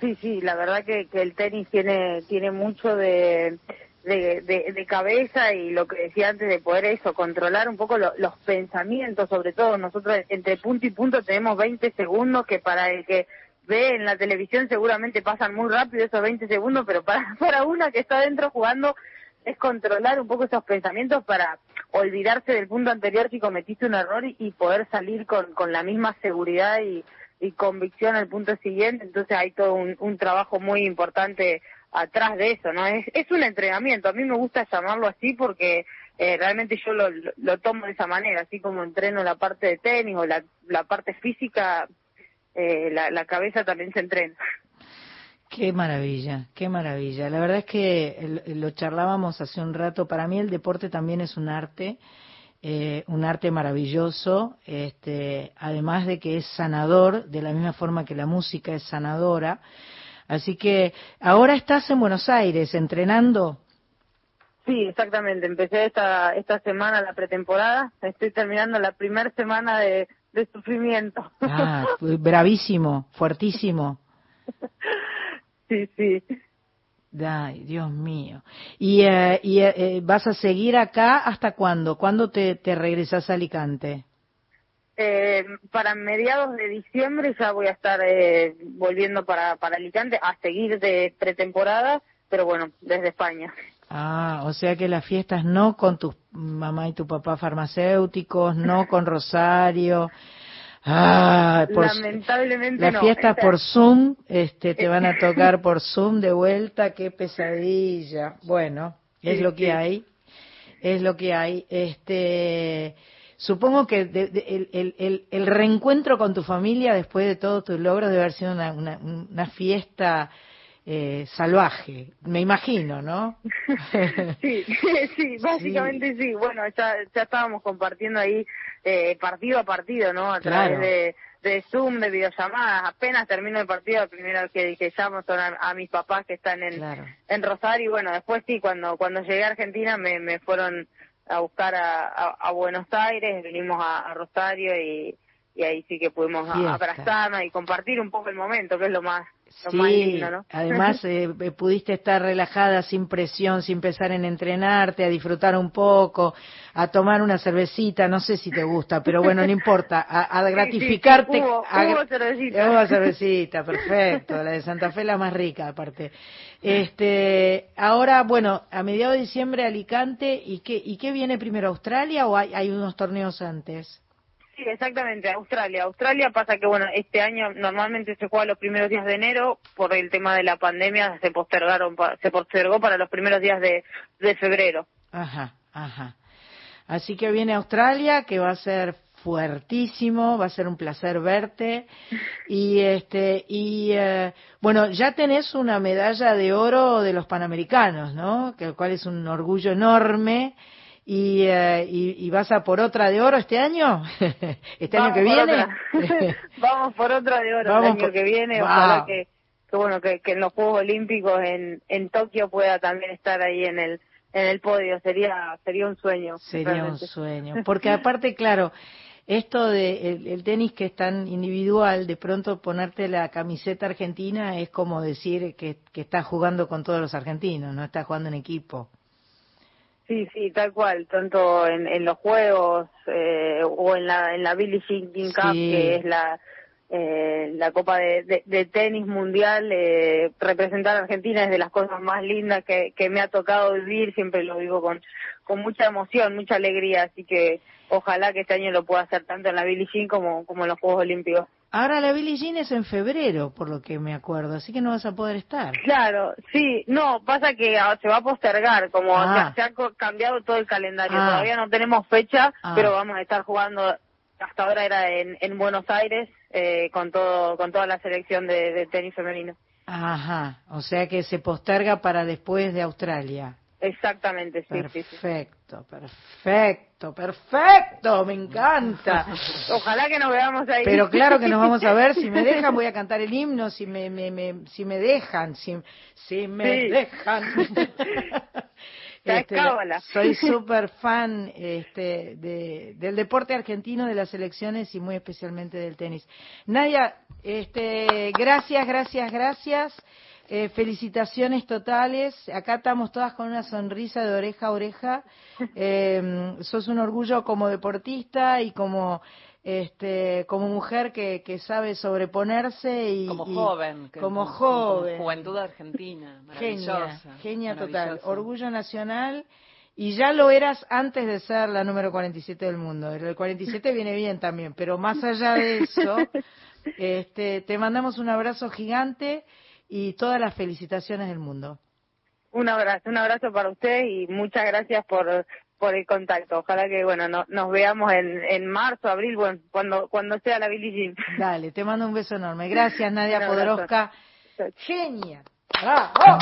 Sí, sí, la verdad que, que el tenis tiene tiene mucho de, de, de- cabeza y lo que decía antes de poder eso, controlar un poco lo- los pensamientos, sobre todo nosotros entre punto y punto tenemos 20 segundos que para el que ve en la televisión seguramente pasan muy rápido esos 20 segundos, pero para, para una que está adentro jugando es controlar un poco esos pensamientos para olvidarse del punto anterior si cometiste un error y poder salir con, con la misma seguridad y, y convicción al punto siguiente. Entonces hay todo un, un trabajo muy importante atrás de eso, ¿no? Es, es un entrenamiento. A mí me gusta llamarlo así porque eh, realmente yo lo, lo, tomo de esa manera, así como entreno la parte de tenis o la, parte física, eh, la, cabeza también se entrena. Qué maravilla, qué maravilla. La verdad es que lo charlábamos hace un rato. Para mí el deporte también es un arte, eh, un arte maravilloso, este, además de que es sanador, de la misma forma que la música es sanadora. Así que ahora estás en Buenos Aires entrenando. Sí, exactamente. Empecé esta, esta semana la pretemporada. Estoy terminando la primera semana de, de sufrimiento. Ah, bravísimo, fuertísimo. sí, sí. Ay, Dios mío. ¿Y, eh, y eh, eh, vas a seguir acá hasta cuándo? ¿Cuándo te, te regresas a Alicante? Eh, para mediados de diciembre ya voy a estar eh, volviendo para, para Alicante a seguir de pretemporada, pero bueno, desde España. Ah, o sea que las fiestas no con tu mamá y tu papá farmacéuticos, no con Rosario. Ah, por, Lamentablemente las no. fiestas Esta- por Zoom, este, te van a tocar por Zoom de vuelta, qué pesadilla. Bueno, es Sí, lo que sí. hay, es lo que hay. Este, supongo que de- de- el, el, el, el reencuentro con tu familia después de todos tus logros debe haber sido una, una, una fiesta eh, salvaje, me imagino, ¿no? Sí, sí, básicamente sí. Bueno, ya, ya estábamos compartiendo ahí eh, partido a partido, ¿no? A Claro. través de, de Zoom, de videollamadas. Apenas termino el partido, la primera vez que, que llamo son a, a mis papás que están en, Claro. en Rosario. Y bueno, después sí, cuando, cuando llegué a Argentina me, me fueron a buscar a, a, Buenos Aires, vinimos a, a Rosario y, y ahí sí que pudimos Fiesta. abrazarnos y compartir un poco el momento, que es lo más, lo Sí, más lindo, ¿no? además eh, eh, pudiste estar relajada, sin presión, sin pensar en entrenarte, a disfrutar un poco, a tomar una cervecita, no sé si te gusta, pero bueno, no importa, a, a Sí, sí, sí, gratificarte. hubo- a- hubo cervecita. Hubo cervecita, perfecto, la de Santa Fe la más rica aparte. Este, ahora, bueno, a mediados de diciembre Alicante, ¿y qué, y qué viene primero, Australia o hay, hay unos torneos antes? Sí, exactamente, Australia. Australia pasa que, bueno, este año normalmente se juega los primeros días de enero, por el tema de la pandemia se postergaron, se postergó para los primeros días de, de febrero. Ajá, ajá. Así que viene Australia, que va a ser fuertísimo, va a ser un placer verte y este y eh, bueno ya tenés una medalla de oro de los Panamericanos, ¿no? Que el cual es un orgullo enorme y, eh, y, y vas a por otra de oro este año, este año que viene. Vamos por otra de oro Vamos el año por- que viene. Wow. Ojalá que, que bueno que, que en los Juegos Olímpicos en, en Tokio pueda también estar ahí en el en el podio. Sería sería un sueño. Sería un sueño. Porque aparte, claro, esto de el, el tenis que es tan individual, de pronto ponerte la camiseta argentina es como decir que, que estás jugando con todos los argentinos, no estás jugando en equipo. Sí, sí, tal cual, tanto en, en los juegos eh, o en la en la Billie Jean King Cup, Sí. que es la eh, la Copa de, de- de Tenis Mundial, eh, representar a Argentina es de las cosas más lindas que, que me ha tocado vivir, siempre lo vivo con, con mucha emoción, mucha alegría, así que ojalá que este año lo pueda hacer tanto en la Billie Jean como, como en los Juegos Olímpicos. Ahora la Billie Jean es en febrero, por lo que me acuerdo, así que no vas a poder estar. Claro, sí, no, pasa que ah, se va a postergar, como Ah. se, se ha cambiado todo el calendario, Ah. todavía no tenemos fecha, Ah. pero vamos a estar jugando, hasta ahora era en, en Buenos Aires, eh, con todo con toda la selección de, de tenis femenino. Ajá, o sea que se posterga para después de Australia. Exactamente, sí, sí, sí. Perfecto, perfecto, perfecto, me encanta. Ojalá que nos veamos ahí. Pero claro que nos vamos a ver, si me dejan voy a cantar el himno, si me, me, me- si me dejan, si, si me Sí. dejan. Este, soy súper fan este, de, del deporte argentino, de las selecciones y muy especialmente del tenis. Nadia, este, gracias, gracias, gracias. Eh, felicitaciones totales. Acá estamos todas con una sonrisa de oreja a oreja. Eh, sos un orgullo como deportista y como este como mujer que, que sabe sobreponerse y Como joven. como como joven juventud argentina. Genia, Maravillosa. genia total, maravillosa. orgullo nacional. Y ya lo eras antes de ser la número 47 del mundo. El 47 viene bien también, pero más allá de eso, este, te mandamos un abrazo gigante y todas las felicitaciones del mundo. Un abrazo, un abrazo para ustedes y muchas gracias por por el contacto. Ojalá que bueno no- nos veamos en, en marzo, abril, bueno, cuando cuando sea la Billie Jean. Dale, te mando un beso enorme. Gracias, Nadia. Podoroska. Genia. ¡Bravo!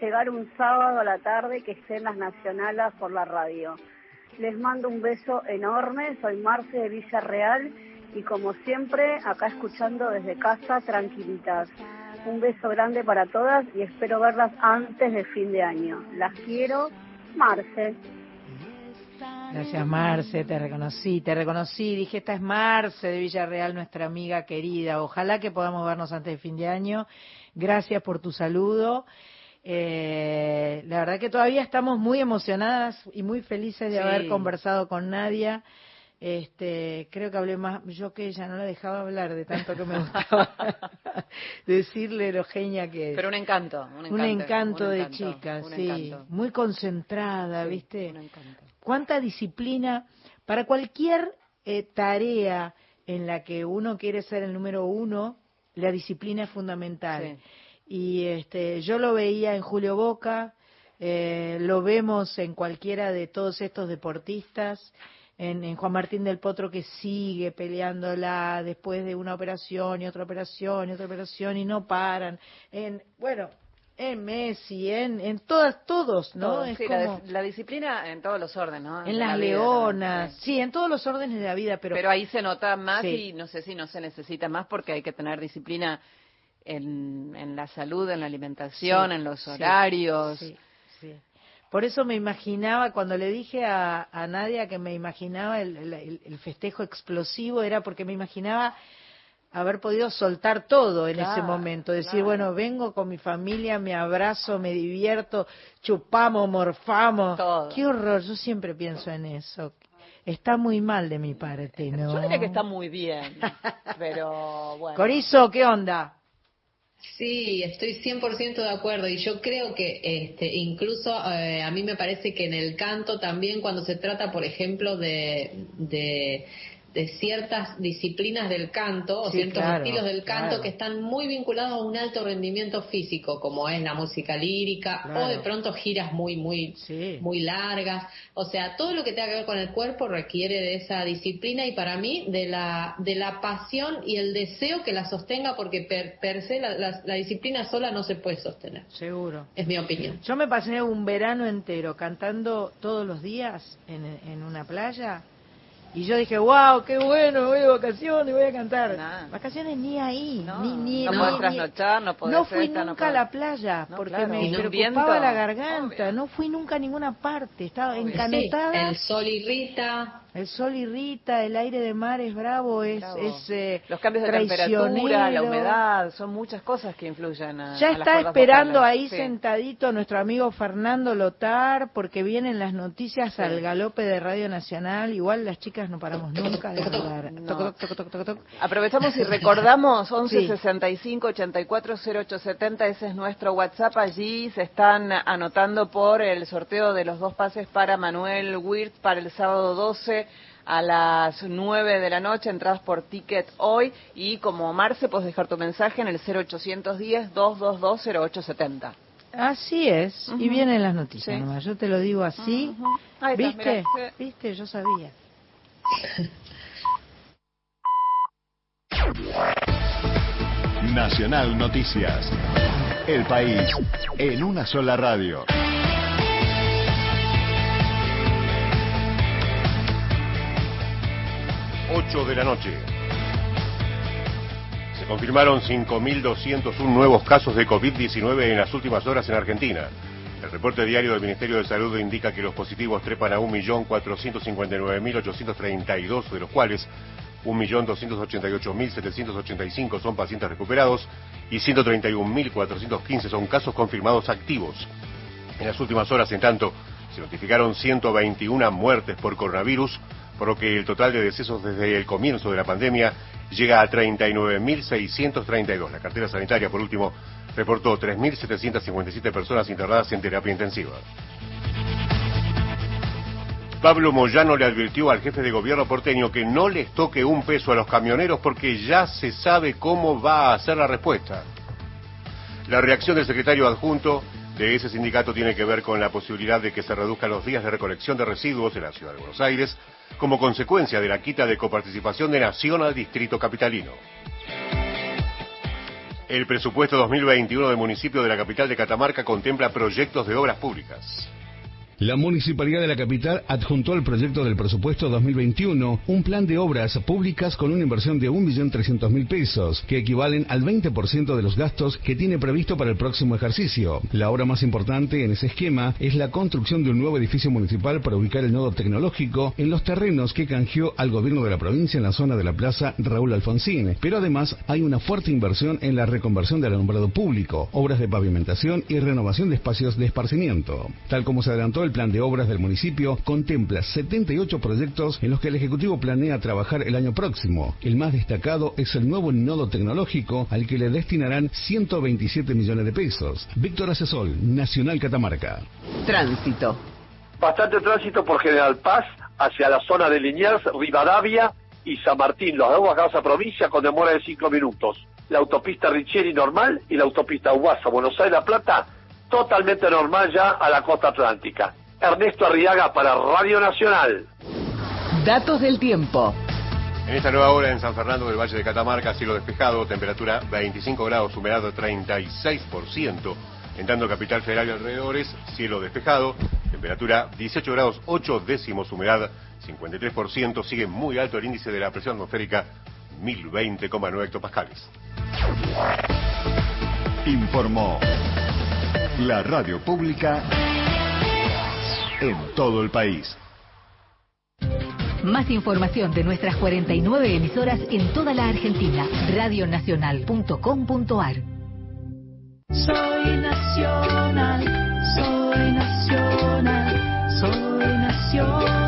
Llegar un sábado a la tarde que estén las nacionalas por la radio. Les mando un beso enorme, soy Marce de Villarreal y como siempre acá escuchando desde casa tranquilitas. Un beso grande para todas y espero verlas antes de fin de año. Las quiero, Marce. Gracias, Marce, te reconocí, te reconocí. Dije, esta es Marce de Villarreal, nuestra amiga querida. Ojalá que podamos vernos antes de fin de año. Gracias por tu saludo. Eh, la verdad que todavía estamos muy emocionadas y muy felices de Sí. haber conversado con Nadia. Este, creo que hablé más yo que ella, no la dejaba hablar de tanto que me gustaba decirle lo genia que es. Pero un encanto, un encanto. Un encanto un de encanto, chica, sí. encanto. Muy concentrada, Sí, ¿viste? un encanto. Cuánta disciplina para cualquier eh, tarea en la que uno quiere ser el número uno, la disciplina es fundamental. Y este, yo lo veía en Julio Boca, eh, lo vemos en cualquiera de todos estos deportistas, en, en Juan Martín del Potro que sigue peleándola después de una operación y otra operación y otra operación y no paran. En, bueno, en Messi, en, en todas, todos, ¿no? Es sí, la, como dis- la disciplina en todos los órdenes, ¿no? en las la leonas, sí, en todos los órdenes de la vida, pero, Pero, ahí se nota más Sí. y no sé si no se necesita más porque hay que tener disciplina en, en la salud, en la alimentación, Sí, en los horarios. sí, sí. Por eso me imaginaba, cuando le dije a, a Nadia que me imaginaba el, el- el festejo explosivo, era porque me imaginaba haber podido soltar todo en ese momento, decir, claro. bueno, vengo con mi familia, me abrazo, me divierto, chupamos, morfamos. Qué horror, yo siempre pienso en eso. Está muy mal de mi parte, ¿no? Yo diría que está muy bien, pero bueno. Corizo, ¿qué onda? Sí, estoy 100% de acuerdo. Y yo creo que este, incluso eh, a mí me parece que en el canto también cuando se trata, por ejemplo, de, de, de ciertas disciplinas del canto o Sí, ciertos claro, estilos del canto claro. que están muy vinculados a un alto rendimiento físico, como es la música lírica Claro. o de pronto giras muy, muy, muy largas. O sea, todo lo que tenga que ver con el cuerpo requiere de esa disciplina y para mí de la, de la pasión y el deseo que la sostenga porque per, per se la, la- la disciplina sola no se puede sostener. Seguro. Es mi opinión. Yo me pasé un verano entero cantando todos los días en, en una playa y yo dije, wow, qué bueno, voy de vacaciones, voy a cantar. Vacaciones ni ahí, ni, ni, no ni- trasnochar, no podés No fui esta, no nunca a podés- la playa No, porque claro. me preocupaba viento. la garganta, no fui nunca a ninguna parte, estaba encanetada. Sí, el sol irrita. El sol irrita, el aire de mar es bravo, es, Bravo. es eh, Los cambios de temperatura, la humedad, son muchas cosas que influyen a, Ya a está esperando vocales. ahí Sí. sentadito nuestro amigo Fernando Lotar porque vienen las noticias al galope de Radio Nacional. Igual las chicas no paramos nunca de toc, toc. Aprovechamos y recordamos Sí. 11 65 84 0870, ese es nuestro WhatsApp. Allí se están anotando por el sorteo de los dos pases para Manuel Wirtz para el sábado 12 noche a las 9 de la noche, entradas por ticket hoy y como Marce puedes dejar tu mensaje en el 0810-222-0870. Así es, y vienen las noticias Sí. nomás. Yo te lo digo así. Ahí está, ¿Viste? ¿Viste? Yo sabía. Nacional Noticias. El país en una sola radio. Ocho de la noche. Se confirmaron 5.201 nuevos casos de COVID-19 en las últimas horas en Argentina. El reporte diario del Ministerio de Salud indica que los positivos trepan a 1.459.832, de los cuales 1.288.785 son pacientes recuperados y 131.415 son casos confirmados activos. En las últimas horas, en tanto, se notificaron 121 muertes por coronavirus, por lo que el total de decesos desde el comienzo de la pandemia llega a 39.632. La cartera sanitaria, por último, reportó 3.757 personas internadas en terapia intensiva. Pablo Moyano le advirtió al jefe de gobierno porteño que no les toque un peso a los camioneros porque ya se sabe cómo va a ser la respuesta. La reacción del secretario adjunto de ese sindicato tiene que ver con la posibilidad de que se reduzcan los días de recolección de residuos en la ciudad de Buenos Aires como consecuencia de la quita de coparticipación de Nación al distrito capitalino. El presupuesto 2021 del municipio de la capital de Catamarca contempla proyectos de obras públicas. La Municipalidad de la Capital adjuntó al proyecto del presupuesto 2021 un plan de obras públicas con una inversión de 1.300.000 pesos, que equivalen al 20% de los gastos que tiene previsto para el próximo ejercicio. La obra más importante en ese esquema es la construcción de un nuevo edificio municipal para ubicar el nodo tecnológico en los terrenos que canjeó al gobierno de la provincia en la zona de la Plaza Raúl Alfonsín. Pero además hay una fuerte inversión en la reconversión del alumbrado público, obras de pavimentación y renovación de espacios de esparcimiento. Tal como se adelantó el plan de obras del municipio, contempla 78 proyectos en los que el Ejecutivo planea trabajar el año próximo. El más destacado es el nuevo nodo tecnológico al que le destinarán 127 millones de pesos. Víctor Asesol, Nacional Catamarca. Tránsito. Bastante tránsito por General Paz hacia la zona de Liniers, Rivadavia y San Martín, los dos a esa provincia con demora de 5 minutos. La autopista Richieri normal y la autopista Guasa, Buenos Aires, La Plata, totalmente normal ya a la costa atlántica. Ernesto Arriaga para Radio Nacional. Datos del tiempo. En esta nueva hora en San Fernando del Valle de Catamarca, cielo despejado, temperatura 25 grados, humedad 36%. En tanto Capital Federal y alrededores, cielo despejado, temperatura 18 grados 8 décimos, humedad 53%, sigue muy alto el índice de la presión atmosférica 1020,9 hectopascales. Informó la radio pública en todo el país. Más información de nuestras 49 emisoras en toda la Argentina. Radionacional.com.ar Soy nacional, soy nacional, soy nacional.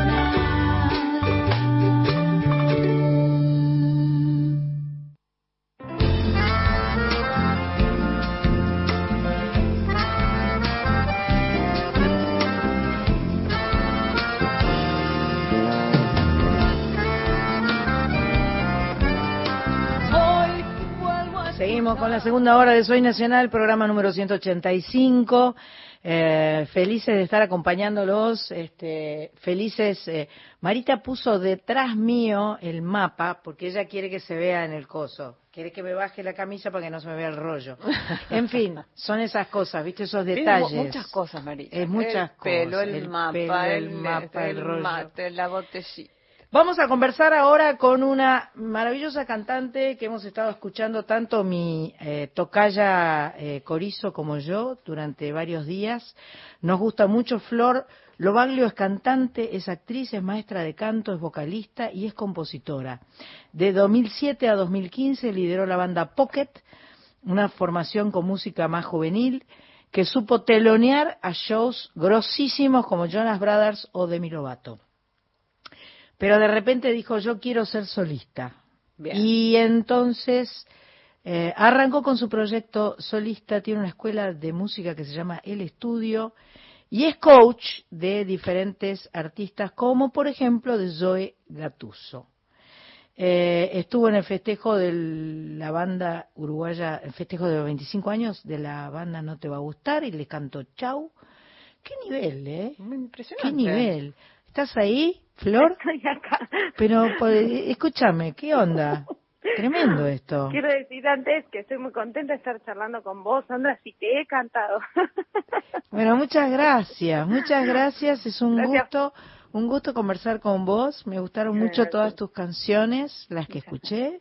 Con la segunda hora de Soy Nacional, programa número 185. Eh, felices de estar acompañándolos. Este, felices. eh, Marita puso detrás mío el mapa porque ella quiere que se vea en el coso. Quiere que me baje la camisa para que no se me vea el rollo. En fin, son esas cosas, ¿viste? Esos detalles. muchas cosas, María. Es muchas el pelo, el, el mapa, pelo, el el, mapa, el rollo. mate, la botellita. Vamos a conversar ahora con una maravillosa cantante que hemos estado escuchando tanto mi eh, tocaya eh, Corizo como yo durante varios días. Nos gusta mucho Flor. Lobaglio es cantante, es actriz, es maestra de canto, es vocalista y es compositora. De 2007 a 2015 lideró la banda Pocket, una formación con música más juvenil que supo telonear a shows grosísimos como Jonas Brothers o Demi Lovato. Pero de repente dijo, yo quiero ser solista. Bien. Y entonces eh, arrancó con su proyecto solista, tiene una escuela de música que se llama El Estudio y es coach de diferentes artistas, como por ejemplo de Zoe Gatuso. Eh, estuvo en el festejo de la banda uruguaya, el festejo de los 25 años de la banda No Te Va a Gustar y le cantó Chau. ¿Qué nivel, eh? Impresionante. ¿Qué nivel? ¿Estás ahí, Flor? Estoy acá. Pero, pues, escúchame, ¿qué onda? Tremendo esto. Quiero decir antes que estoy muy contenta de estar charlando con vos, Sandra, si te he cantado. Bueno, muchas gracias, muchas gracias. Es un Gracias. gusto, un gusto conversar con vos. Me gustaron mucho todas tus canciones, las que escuché.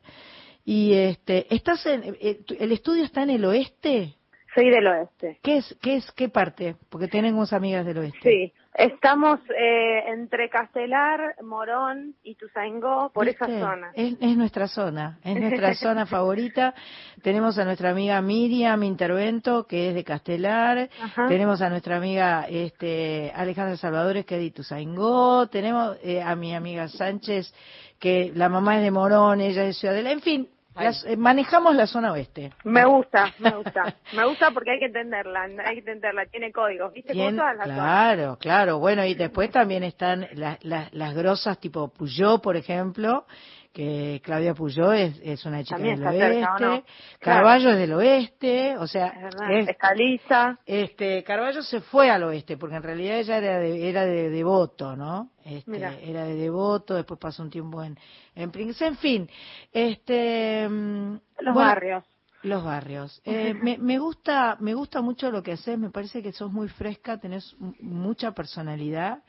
Y este, estás en, eh, el estudio está en el oeste. Soy del oeste. ¿Qué es, qué es, qué parte? Porque tenemos amigas del oeste. Sí, estamos eh, entre Castelar, Morón y Tuzaingó, por esa zona. Es, es nuestra zona, es nuestra zona favorita. Tenemos a nuestra amiga Miriam Intervento, que es de Castelar. Ajá. Tenemos a nuestra amiga este, Alejandra Salvadores, que es de Ituzaingó. Tenemos eh, a mi amiga Sánchez, que la mamá es de Morón, ella es de Ciudadela. En fin, las- eh, manejamos la zona oeste. Me gusta, me gusta. Me gusta porque hay que entenderla, hay que entenderla. Tiene códigos, ¿viste? Como todas las zonas. claro, claro. Bueno, y después también están las, las, las grosas tipo Puyó, por ejemplo, que Claudia Puyó es, es una chica También del está oeste. cerca, ¿o no? Carballo es del oeste, o sea, Es verdad. es- Escaliza. este, Carballo se fue al oeste, porque en realidad ella era de, era de Devoto, ¿no? Este, era de Devoto, después pasó un tiempo en, en Pringles, en fin, este, mm, Los bueno, barrios. los barrios. Eh, me, me gusta, me gusta mucho lo que haces. Me parece que sos muy fresca, tenés mucha personalidad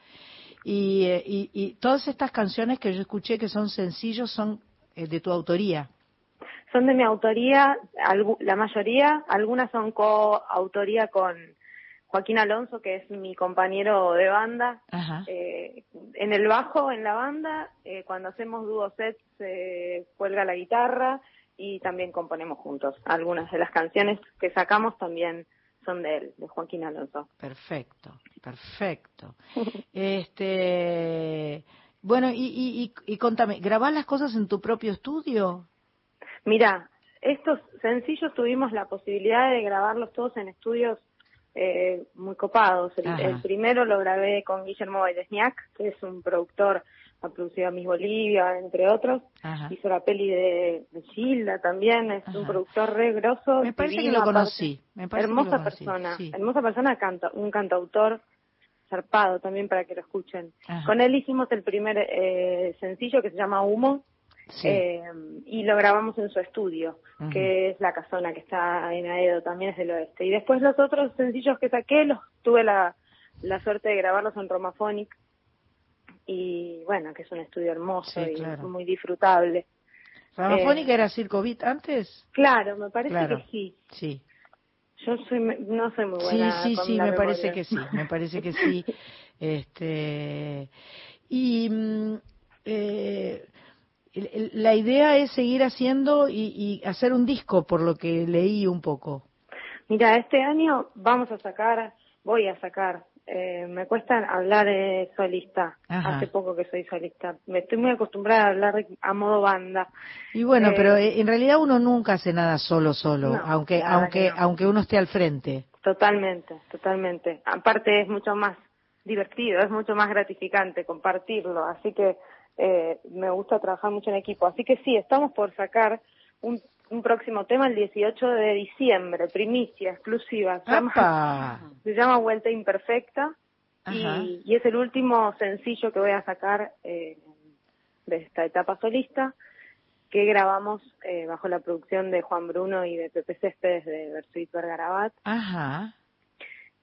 y, eh, y, y todas estas canciones que yo escuché que son sencillos son eh, de tu autoría. Son de mi autoría, la mayoría, algunas son coautoría con Joaquín Alonso, que es mi compañero de banda. Eh, en el bajo, en la banda, eh, cuando hacemos dúo sets, se cuelga la guitarra y también componemos juntos. Algunas de las canciones que sacamos también son de él, de Joaquín Alonso. Perfecto, perfecto. Este, bueno, y, y, y, y contame, ¿grabás las cosas en tu propio estudio? Mira, estos sencillos tuvimos la posibilidad de grabarlos todos en estudios eh, muy copados. El, el primero lo grabé con Guillermo Baidesniak, que es un productor, ha producido a Miss Bolivia, entre otros. Ajá. Hizo la peli de, de Gilda también, es un productor re grosso. Me parece que divino, lo aparte. conocí. Me parece que lo hermosa conocí, persona, sí. hermosa persona, canta, un cantautor zarpado también para que lo escuchen. Ajá. Con él hicimos el primer eh, sencillo que se llama Humo, Sí. eh, y lo grabamos en su estudio, que es la casona que está en Aedo, también es del oeste. Y después los otros sencillos que saqué, los tuve la, la suerte de grabarlos en Romaphonic. Y bueno, que es un estudio hermoso Sí, y claro. muy disfrutable. ¿Ramafónica Eh, era Circo Beat antes? Claro, me parece Claro. que sí. Sí. Yo soy, no soy muy Sí, buena. sí, con sí, la me parece que sí, me parece que sí. Este, y mm, eh, la idea es seguir haciendo y, y hacer un disco, por lo que leí un poco. Mira, este año vamos a sacar, voy a sacar, eh, me cuesta hablar de solista, Ajá. hace poco que soy solista, me estoy muy acostumbrada a hablar a modo banda. Y bueno, Eh, pero eh, en realidad uno nunca hace nada solo, solo, No, aunque, aunque, no. aunque uno esté al frente. Totalmente, totalmente. Aparte es mucho más divertido, es mucho más gratificante compartirlo, así que eh, me gusta trabajar mucho en equipo. Así que sí, estamos por sacar un, un próximo tema el 18 de diciembre, primicia, exclusiva. Se llama, ¡Apa! se llama Vuelta Imperfecta y, y es el último sencillo que voy a sacar eh, de esta etapa solista que grabamos eh, bajo la producción de Juan Bruno y de Pepe Céspedes de Versuit Vergarabat Ajá.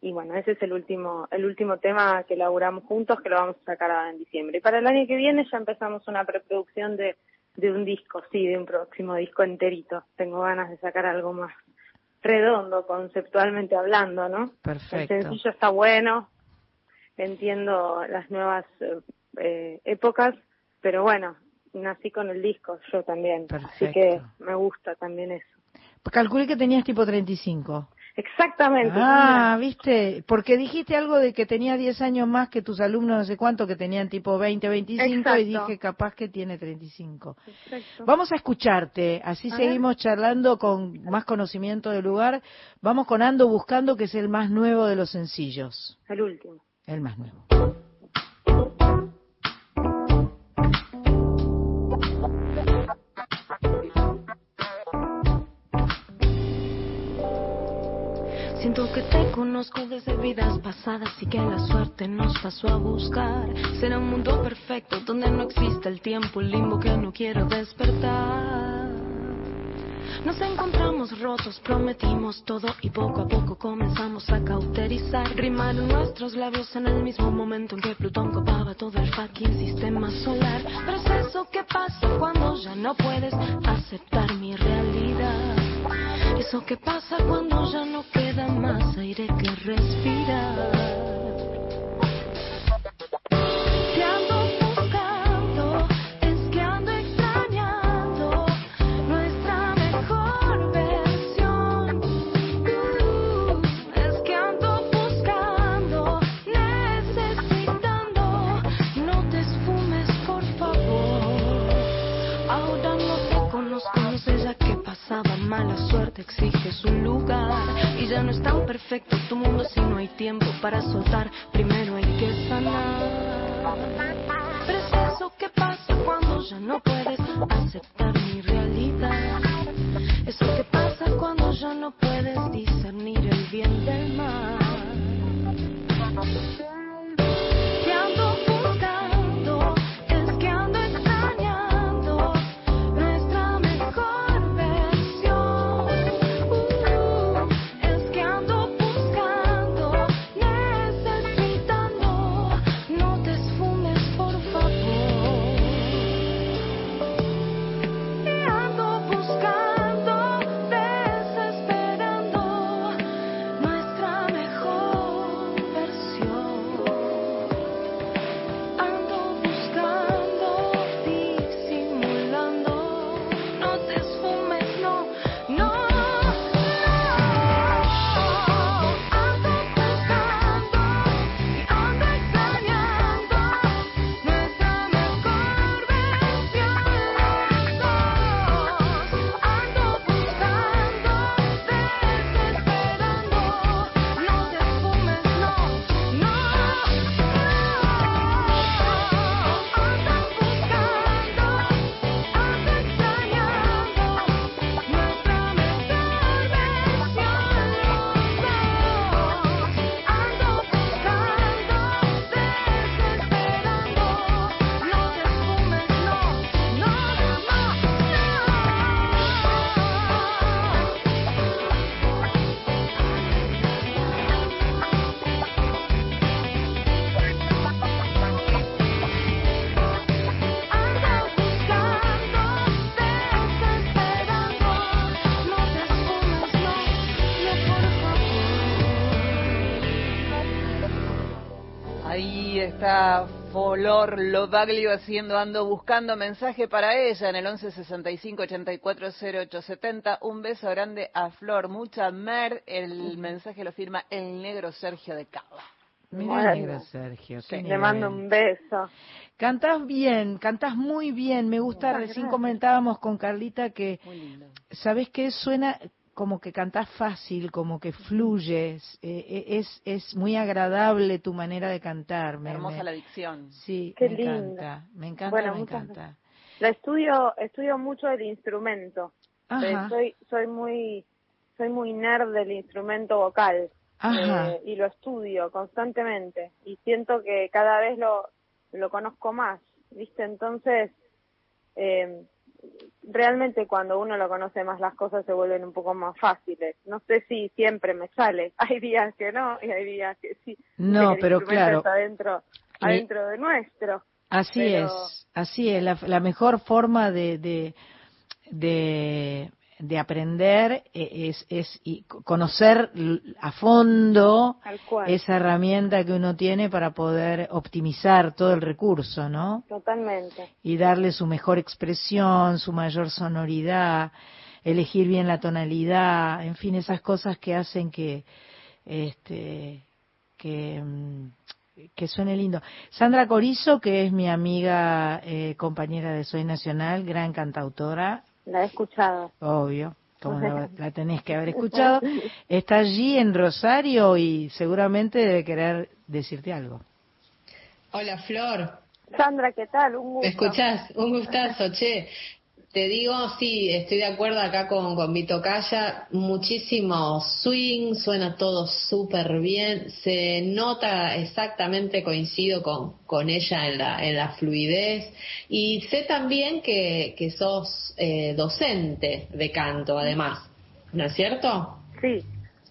y bueno, ese es el último, el último tema que elaboramos juntos, que lo vamos a sacar ahora en diciembre. Y para el año que viene ya empezamos una preproducción de, de un disco, sí, de un próximo disco enterito. Tengo ganas de sacar algo más redondo, conceptualmente hablando, ¿no? Perfecto. El sencillo está bueno, entiendo las nuevas eh, eh, épocas, pero bueno, nací con el disco yo también, así que Perfecto. me gusta también eso. Calculé que tenías tipo 35. Exactamente. Ah, viste, porque dijiste algo de que tenía 10 años más que tus alumnos, no sé cuánto, que tenían tipo 20, 25, y dije capaz que tiene 35. Exacto. Vamos a escucharte, así A seguimos charlando con más conocimiento del lugar. Vamos con Ando Buscando, que es el más nuevo de los sencillos. El último. El más nuevo. Que te conozco desde vidas pasadas y que la suerte nos pasó a buscar. Será un mundo perfecto donde no existe el tiempo, el limbo que no quiero despertar. Nos encontramos rotos, prometimos todo y poco a poco comenzamos a cauterizar. Rimaron nuestros labios en el mismo momento en que Plutón copaba todo el fucking sistema solar. Pero es eso que pasa cuando ya no puedes aceptar mi realidad. Eso que pasa cuando ya no queda más aire que respirar. Mala suerte exige su lugar. Y ya no es tan perfecto tu mundo si no hay tiempo para soltar, primero hay que sanar. Pero es eso que pasa cuando ya no puedes aceptar mi realidad. Eso que pasa cuando ya no puedes discernir el bien del mal. Folor Lobaglio haciendo Ando Buscando mensaje para ella en el 11 65 84 0870. Un beso grande a Flor, mucha mer. El mensaje lo firma el negro Sergio de Cava. Mira, Bueno. negro Sergio. qué Le nivel. mando un beso. Cantás bien, cantás muy bien. Me gusta, Muchas recién gracias. comentábamos con Carlita que, ¿sabes qué? Suena como que cantás fácil, como que fluyes. eh, es, es muy agradable tu manera de cantar. Me, Hermosa me- la dicción. Sí, Qué me linda. encanta. Me encanta, Bueno, me encanta. La estudio, estudio mucho el instrumento. Ajá. Eh, soy, soy muy, soy muy nerd del instrumento vocal. Ajá. Eh, y lo estudio constantemente. Y siento que cada vez lo, lo conozco más, ¿viste? Entonces, eh, realmente cuando uno lo conoce más las cosas se vuelven un poco más fáciles. No sé si siempre me sale. Hay días que no y hay días que sí. No, que pero claro. está adentro, adentro de nuestro. Así Pero- es, así es. La, la mejor forma de, de, de, de aprender e- es, es y co- conocer a fondo esa herramienta que uno tiene para poder optimizar todo el recurso, ¿no? Totalmente. Y darle su mejor expresión, su mayor sonoridad. elegir bien la tonalidad, en fin, esas cosas que hacen que, este, que, mm, que suene lindo. Sandra Corizo, que es mi amiga, eh, compañera de Soy Nacional, gran cantautora, La he escuchado. obvio, como la, la tenés que haber escuchado, está allí en Rosario y seguramente debe querer decirte algo. Hola, Flor. Sandra, ¿qué tal? Un gusto. ¿Me escuchás? Un gustazo, che. Te digo, sí, estoy de acuerdo acá con, con Vito Calla, muchísimo swing, suena todo súper bien, se nota exactamente, coincido con, con ella en la, en la fluidez y sé también que, que sos eh, docente de canto además, ¿no es cierto? Sí.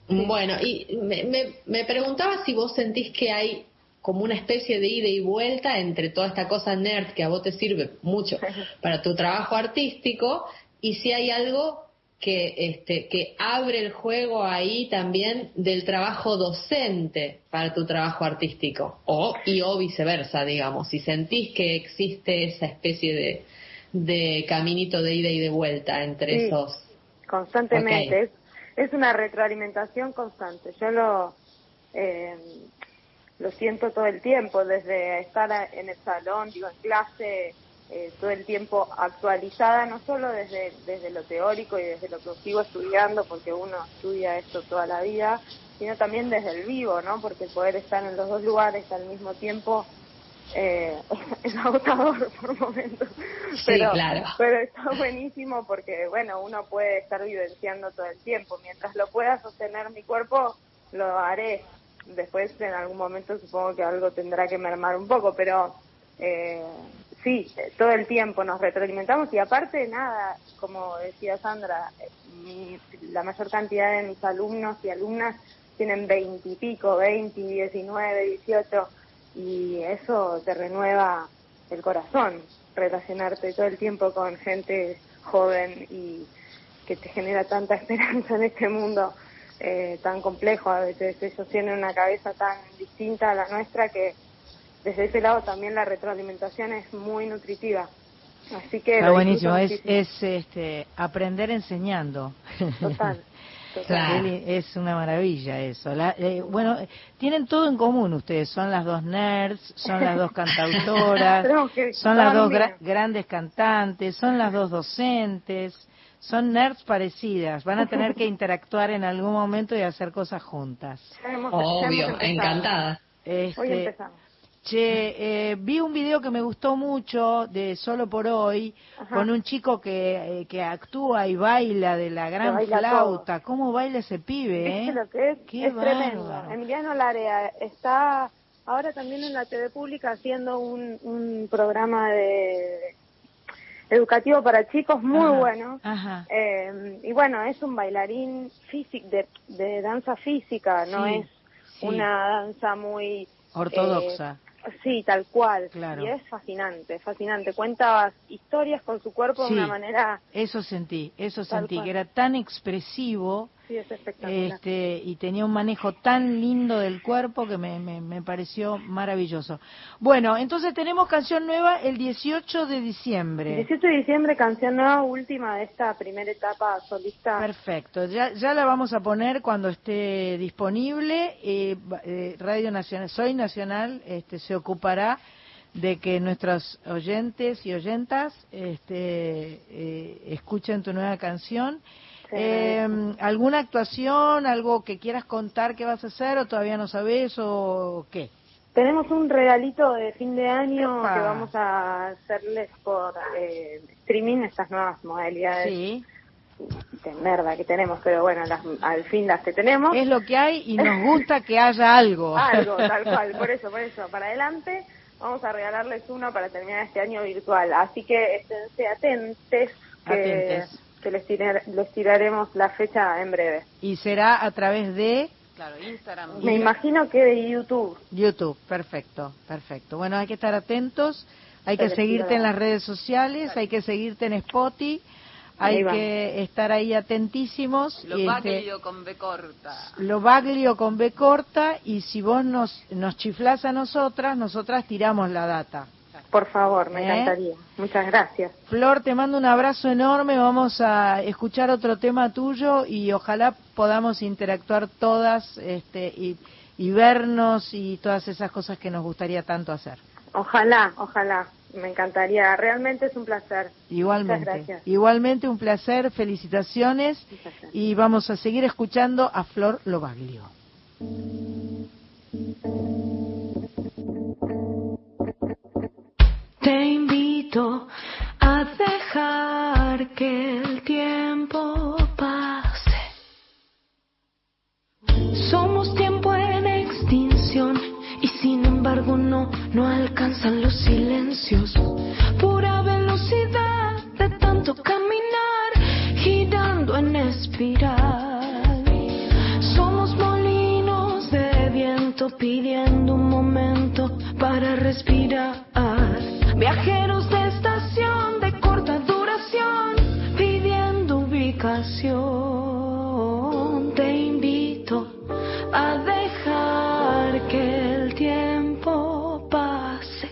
Bueno, y me, me, me preguntaba si vos sentís que hay como una especie de ida y vuelta entre toda esta cosa nerd que a vos te sirve mucho para tu trabajo artístico y si hay algo que este que abre el juego ahí también del trabajo docente para tu trabajo artístico o y o viceversa digamos si sentís que existe esa especie de de caminito de ida y de vuelta entre Sí. esos Constantemente. Es, es una retroalimentación constante. Yo lo, eh, lo siento todo el tiempo, desde estar en el salón, digo, en clase, eh, todo el tiempo actualizada, no solo desde, desde lo teórico y desde lo que sigo estudiando, porque uno estudia esto toda la vida, sino también desde el vivo, ¿no? Porque poder estar en los dos lugares al mismo tiempo eh, es agotador por momentos. Sí, pero, claro. pero está buenísimo porque, bueno, uno puede estar vivenciando todo el tiempo. Mientras lo pueda sostener mi cuerpo, lo haré. Después, en algún momento, supongo que algo tendrá que mermar un poco, pero eh, sí, todo el tiempo nos retroalimentamos y aparte, nada, como decía Sandra, mi- la mayor cantidad de mis alumnos y alumnas tienen veintipico, veinte, diecinueve, dieciocho, y eso te renueva el corazón, relacionarte todo el tiempo con gente joven y que te genera tanta esperanza en este mundo eh, tan complejo. A veces ellos tienen una cabeza tan distinta a la nuestra que desde ese lado también la retroalimentación es muy nutritiva. Así que Está buenísimo, es, es este, aprender enseñando. Total. Claro. Es una maravilla eso. La- eh, bueno, tienen todo en común ustedes. Son las dos nerds, son las dos cantautoras, son las dos gra- grandes cantantes, son las dos docentes. Son nerds parecidas. Van a tener que interactuar en algún momento y hacer cosas juntas. Hemos- Obvio, encantada. Este, Hoy empezamos. Che, eh, vi un video que me gustó mucho de Solo por Hoy, Ajá. con un chico que, eh, que actúa y baila de la gran baila flauta. ¿Cómo baila ese pibe, ¿Viste eh? lo que es? Qué es tremendo. Emiliano Larea está ahora también en la TV pública haciendo un, un programa de educativo para chicos muy Ajá, bueno. Ajá. Eh, y bueno, es un bailarín físic de, de danza física, no es sí. una danza muy Ortodoxa. eh, sí, tal cual. Claro. Y es fascinante, fascinante. Cuenta historias con su cuerpo Sí. de una manera, Eso sentí, eso sentí, cual. que era tan expresivo sí, es espectacular. este, y tenía un manejo tan lindo del cuerpo que me, me, me pareció maravilloso. Bueno, entonces tenemos canción nueva el 18 de diciembre. 18 de diciembre, canción nueva, última de esta primera etapa solista. Perfecto, ya, ya la vamos a poner cuando esté disponible. Eh, eh, Radio Nacional, Soy Nacional, este, se ocupará de que nuestros oyentes y oyentas este, eh, escuchen tu nueva canción. Eh, ¿Alguna actuación, algo que quieras contar que vas a hacer o todavía no sabes o qué? Tenemos un regalito de fin de año Epa. que vamos a hacerles por eh, streaming, estas nuevas modalidades Sí, de merda que tenemos, pero bueno, las, al fin las que tenemos. es lo que hay y nos gusta que haya algo. Algo, tal cual, por eso, por eso. Para adelante vamos a regalarles uno para terminar este año virtual. Así que esténse atentes que, Atentes. Que les, tirar- les tiraremos la fecha en breve. Y será a través de Claro, Instagram. Me imagino que de YouTube. YouTube, perfecto, perfecto. Bueno, hay que estar atentos, hay que seguirte en las redes sociales, hay que seguirte en Spotify, hay que estar ahí atentísimos. Lo este, baglio con B corta. lo baglio con B corta y si vos nos, nos chiflás a nosotras, nosotras tiramos la data. Por favor, me ¿Eh? encantaría. Muchas gracias. Flor, te mando un abrazo enorme. Vamos a escuchar otro tema tuyo y ojalá podamos interactuar todas este, y, y vernos y todas esas cosas que nos gustaría tanto hacer. Ojalá, ojalá. Me encantaría. Realmente es un placer. Igualmente. Muchas gracias. Igualmente un placer, felicitaciones y vamos a seguir escuchando a Flor Lobaglio. Te invito a dejar que el tiempo pase. Somos tiempo en extinción y sin embargo no, no alcanzan los silencios. Pura velocidad de tanto caminar, girando en espiral. Somos molinos de viento pidiendo un momento para respirar. Viajeros de estación de corta duración pidiendo ubicación. Te invito a dejar que el tiempo pase.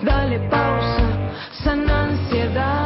Dale pausa, sana ansiedad.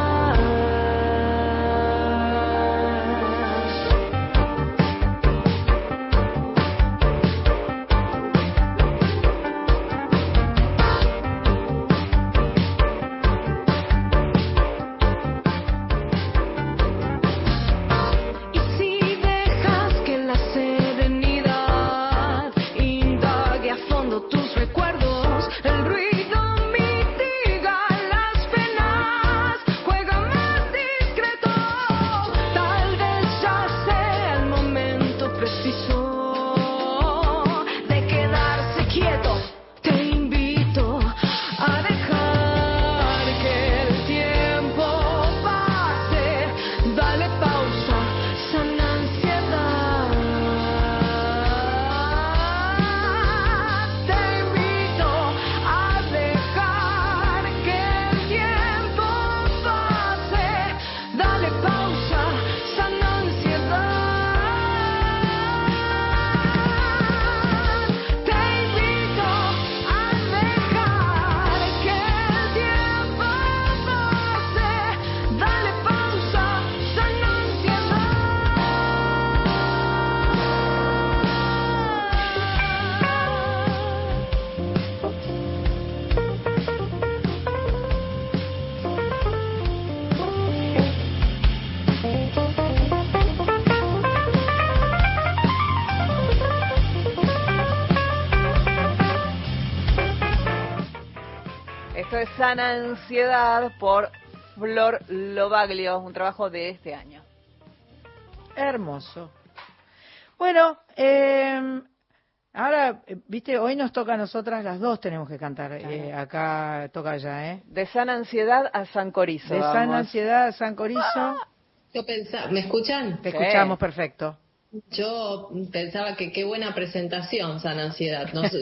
Sana Ansiedad por Flor Lobaglio, un trabajo de este año. Hermoso. Bueno, eh, ahora, viste, hoy nos toca a nosotras las dos, tenemos que cantar. eh, acá toca ya, ¿eh? De Sana Ansiedad a San Corizo. De vamos. Sana Ansiedad a San Corizo. Yo pensaba, ¿me escuchan? Te escuchamos perfecto. Yo pensaba que qué buena presentación, San Ansiedad. Nos-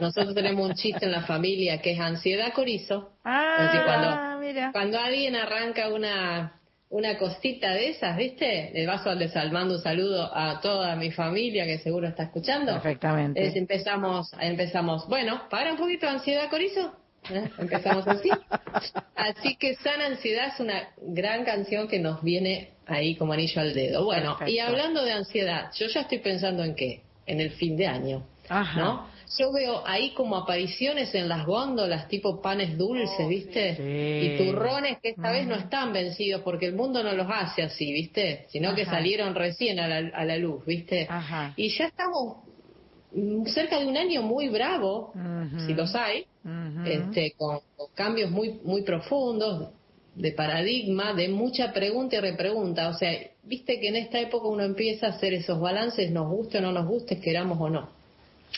nosotros tenemos un chiste en la familia que es ansiedad corizo. Así cuando, Ah, mira. cuando alguien arranca una, una cosita de esas, ¿viste? Le vas a desalmando un saludo a toda mi familia que seguro está escuchando. Perfectamente. Es- empezamos, empezamos, bueno, para un poquito ansiedad corizo. ¿Eh? Empezamos así. Así que Sana Ansiedad es una gran canción que nos viene ahí como anillo al dedo. Bueno, y hablando de ansiedad, yo ya estoy pensando en qué, en el fin de año, Ajá. ¿no? Yo veo ahí como apariciones en las góndolas tipo panes dulces, ¿viste? Y turrones que esta vez no están vencidos porque el mundo no los hace así, ¿viste? Sino que salieron recién a la, a la luz, ¿viste? Ajá. Y ya estamos cerca de un año muy bravo, si los hay, este, con, con cambios muy, muy profundos de paradigma, de mucha pregunta y repregunta. O sea, viste que en esta época uno empieza a hacer esos balances, nos guste o no nos guste, queramos o no.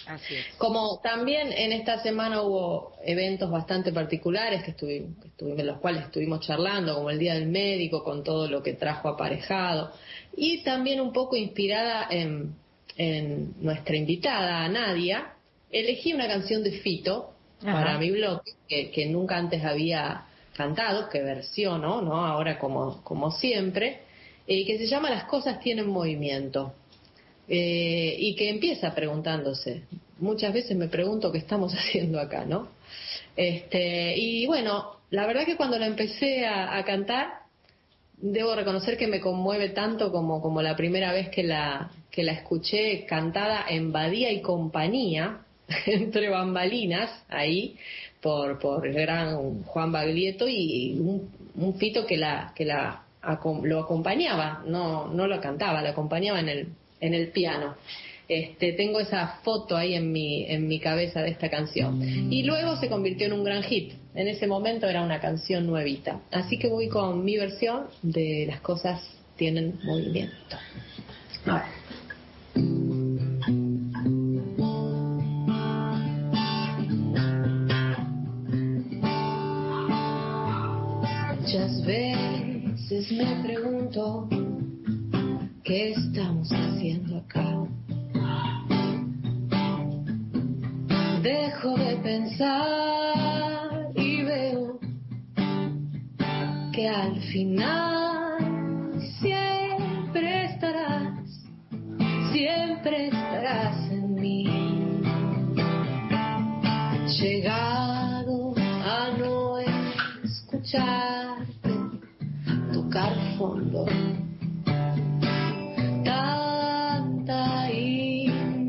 Así es. Como también en esta semana hubo eventos bastante particulares que estuvimos, que estuvimos- en los cuales estuvimos charlando, como el Día del Médico, con todo lo que trajo aparejado, y también un poco inspirada en, en nuestra invitada, Nadia, elegí una canción de Fito Ajá. para mi blog, que, que nunca antes había cantado, que versiono, ¿no? Ahora como, como siempre, eh, que se llama Las cosas tienen movimiento. Eh, y que empieza preguntándose. Muchas veces me pregunto qué estamos haciendo acá, ¿no? Este, y bueno, la verdad que cuando la empecé a, a cantar, debo reconocer que me conmueve tanto como, como la primera vez que la, que la escuché cantada en Badía y Compañía, entre bambalinas, ahí, por, por el gran Juan Baglietto y un, un fito que la, que la lo acompañaba, no, no lo cantaba, lo acompañaba en el, en el piano. Este, tengo esa foto ahí en mi, en mi cabeza de esta canción. Y luego se convirtió en un gran hit. En ese momento era una canción nuevita. Así que voy con mi versión de Las cosas tienen movimiento. A ver. Muchas veces me pregunto qué estamos haciendo acá. Dejo de pensar y veo que al final siempre estarás, siempre estarás en mí. Llegado a no escucharte tocar fondo. Tanta inmensidad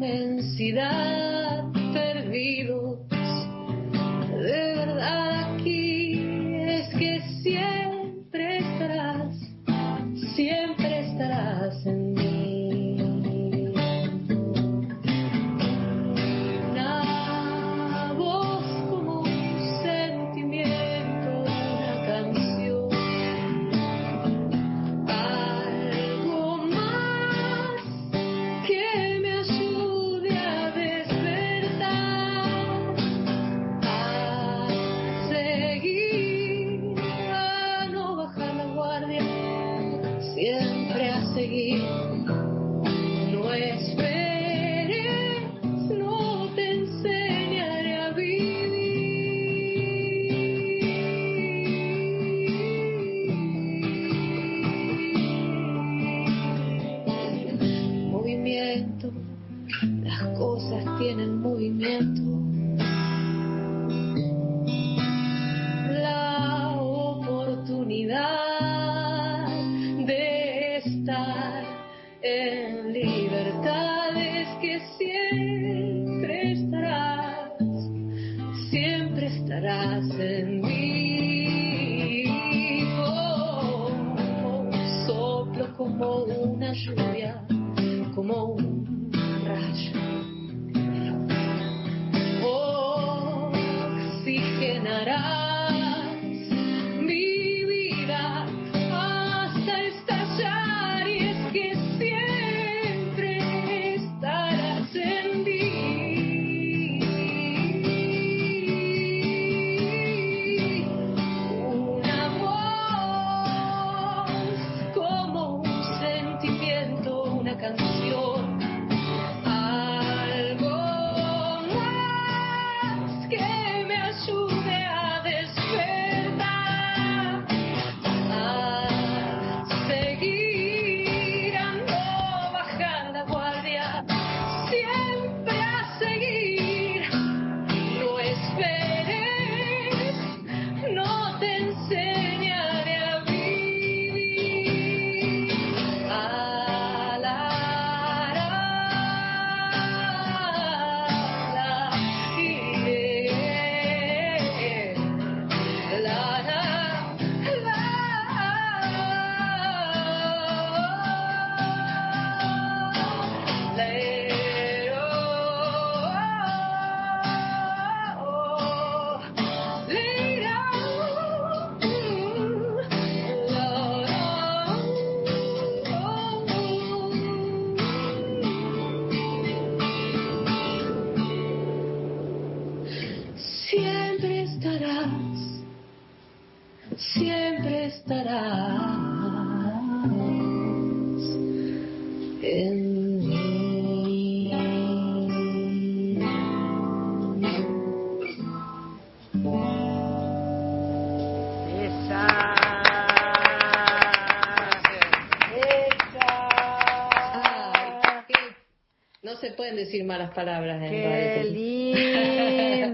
decir malas palabras. me Qué lindo.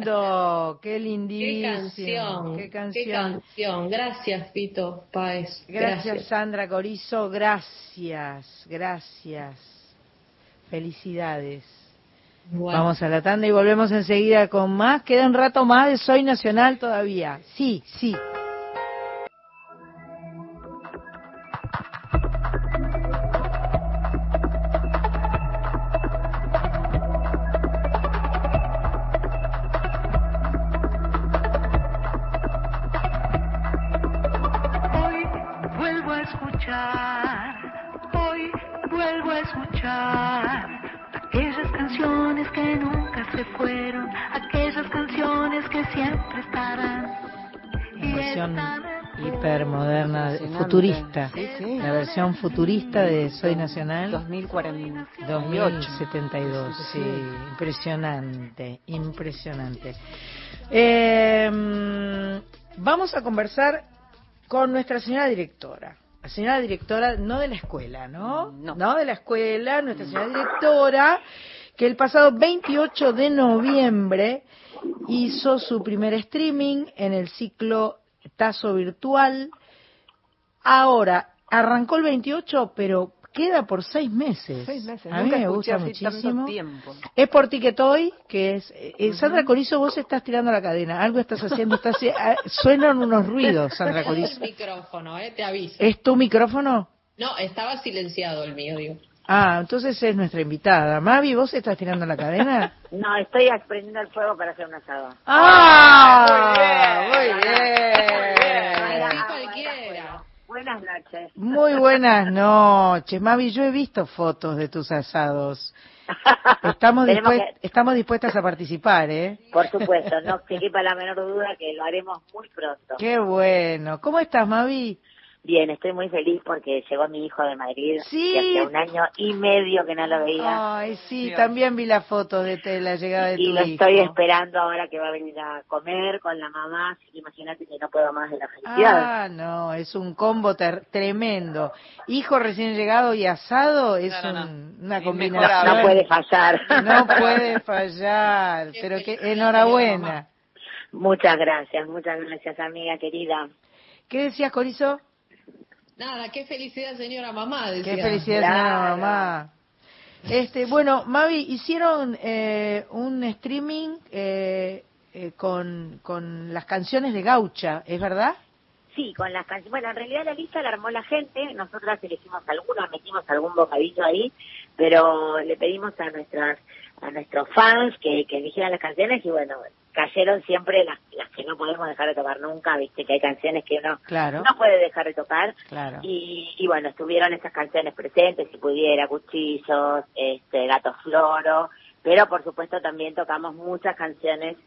¡Qué Qué lindísimo! canción, ¡Qué qué canción! Gracias, Pito Páez. Gracias, Sandra Corizo. Gracias, gracias. Felicidades. Bueno. Vamos a la tanda y volvemos enseguida con más. Queda un rato más de Soy Nacional todavía. Sí, sí. Escuchar, hoy vuelvo a escuchar aquellas canciones que nunca se fueron, aquellas canciones que siempre estarán. La versión hipermoderna, futurista. La versión futurista de Soy Nacional. 2048. 2072, sí. Impresionante, impresionante. Eh, vamos a conversar con nuestra señora directora. Señora directora, no de la escuela, ¿no? No, de la escuela, nuestra señora directora, que el pasado 28 de noviembre hizo su primer streaming en el ciclo Tazo Virtual. Ahora, arrancó el 28, pero queda por seis meses. Seis meses. A mí Nunca me gusta así muchísimo. tiempo. Es por Ticketoy, que es... eh, Sandra Corizo, vos estás tirando la cadena. Algo estás haciendo. Estás, eh, suenan unos ruidos, Sandra Es Corizo. el micrófono, eh, te aviso. ¿Es tu micrófono? No, estaba silenciado el mío, digo. Ah, entonces es nuestra invitada. Mavi, ¿vos estás tirando la cadena? No, estoy prendiendo el fuego para hacer un asado. ¡Ah! Muy bien. Así cualquiera. Buenas noches. Muy buenas noches. Mavi, yo he visto fotos de tus asados. Estamos, dispuest- estamos dispuestas a participar, ¿eh? Por supuesto, no se quepa la menor duda que lo haremos muy pronto. Qué bueno. ¿Cómo estás, Mavi? Bien, estoy muy feliz porque llegó mi hijo de Madrid. Sí. Que hacía un año y medio que no lo veía. Ay, sí, también vi la foto de, te- la llegada de tu y lo hijo. estoy esperando ahora que va a venir a comer con la mamá. Así que imagínate que no puedo más de la felicidad. Ah, no, es un combo ter- tremendo. Hijo recién llegado y asado es un- una combinación. No puede fallar. No puede fallar, pero que enhorabuena. Muchas gracias, muchas gracias, amiga querida. ¿Qué decías, Corizo? Nada, qué felicidad, señora mamá. Decía. Qué felicidad, señora mamá. Este, bueno, Mavi, hicieron eh, un streaming eh, eh, con, con las canciones de Gaucha, ¿es verdad? Sí, con las canciones. Bueno, en realidad la lista la armó la gente. Nosotras elegimos algunas, metimos algún bocadillo ahí, pero le pedimos a nuestras a nuestros fans que, que eligieran las canciones y bueno, cayeron siempre las, las que no podemos dejar de tocar nunca, viste que hay canciones que uno Claro. no puede dejar de tocar. Claro. Y, y bueno, estuvieron esas canciones presentes, si pudiera, Cuchillos, este, Gato Floro, pero por supuesto también tocamos muchas canciones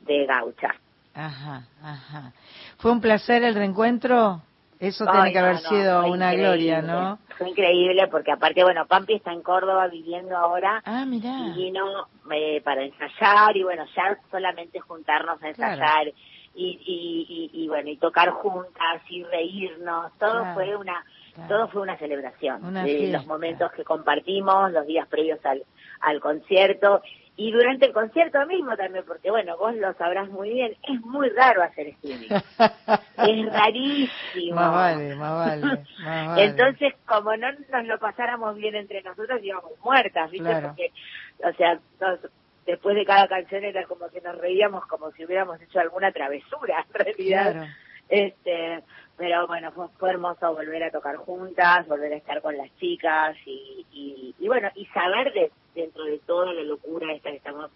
de gaucha. Ajá, ajá. ¿Fue un placer el reencuentro? Eso Ay, tiene que no, haber no, sido una gloria, ¿no? Fue increíble porque aparte, bueno, Pampi está en Córdoba viviendo ahora. Ah, mirá. Y vino eh, para ensayar y bueno, ya solamente juntarnos a ensayar Claro. y, y, y, y, bueno, y tocar juntas y reírnos, todo Claro, fue una claro. todo fue una celebración. Una los momentos que compartimos, los días previos al, al concierto y durante el concierto mismo también, porque bueno, vos lo sabrás muy bien, es muy raro hacer streaming. es rarísimo. Más vale, más vale, más vale. Entonces, como no nos lo pasáramos bien entre nosotros, íbamos muertas, ¿viste? Claro. Porque, o sea, nos- después de cada canción era como que nos reíamos como si hubiéramos hecho alguna travesura, en realidad. Claro. Este, pero bueno, fue, fue hermoso volver a tocar juntas, volver a estar con las chicas y, y, y bueno, y saber de, dentro de toda la locura esta que estamos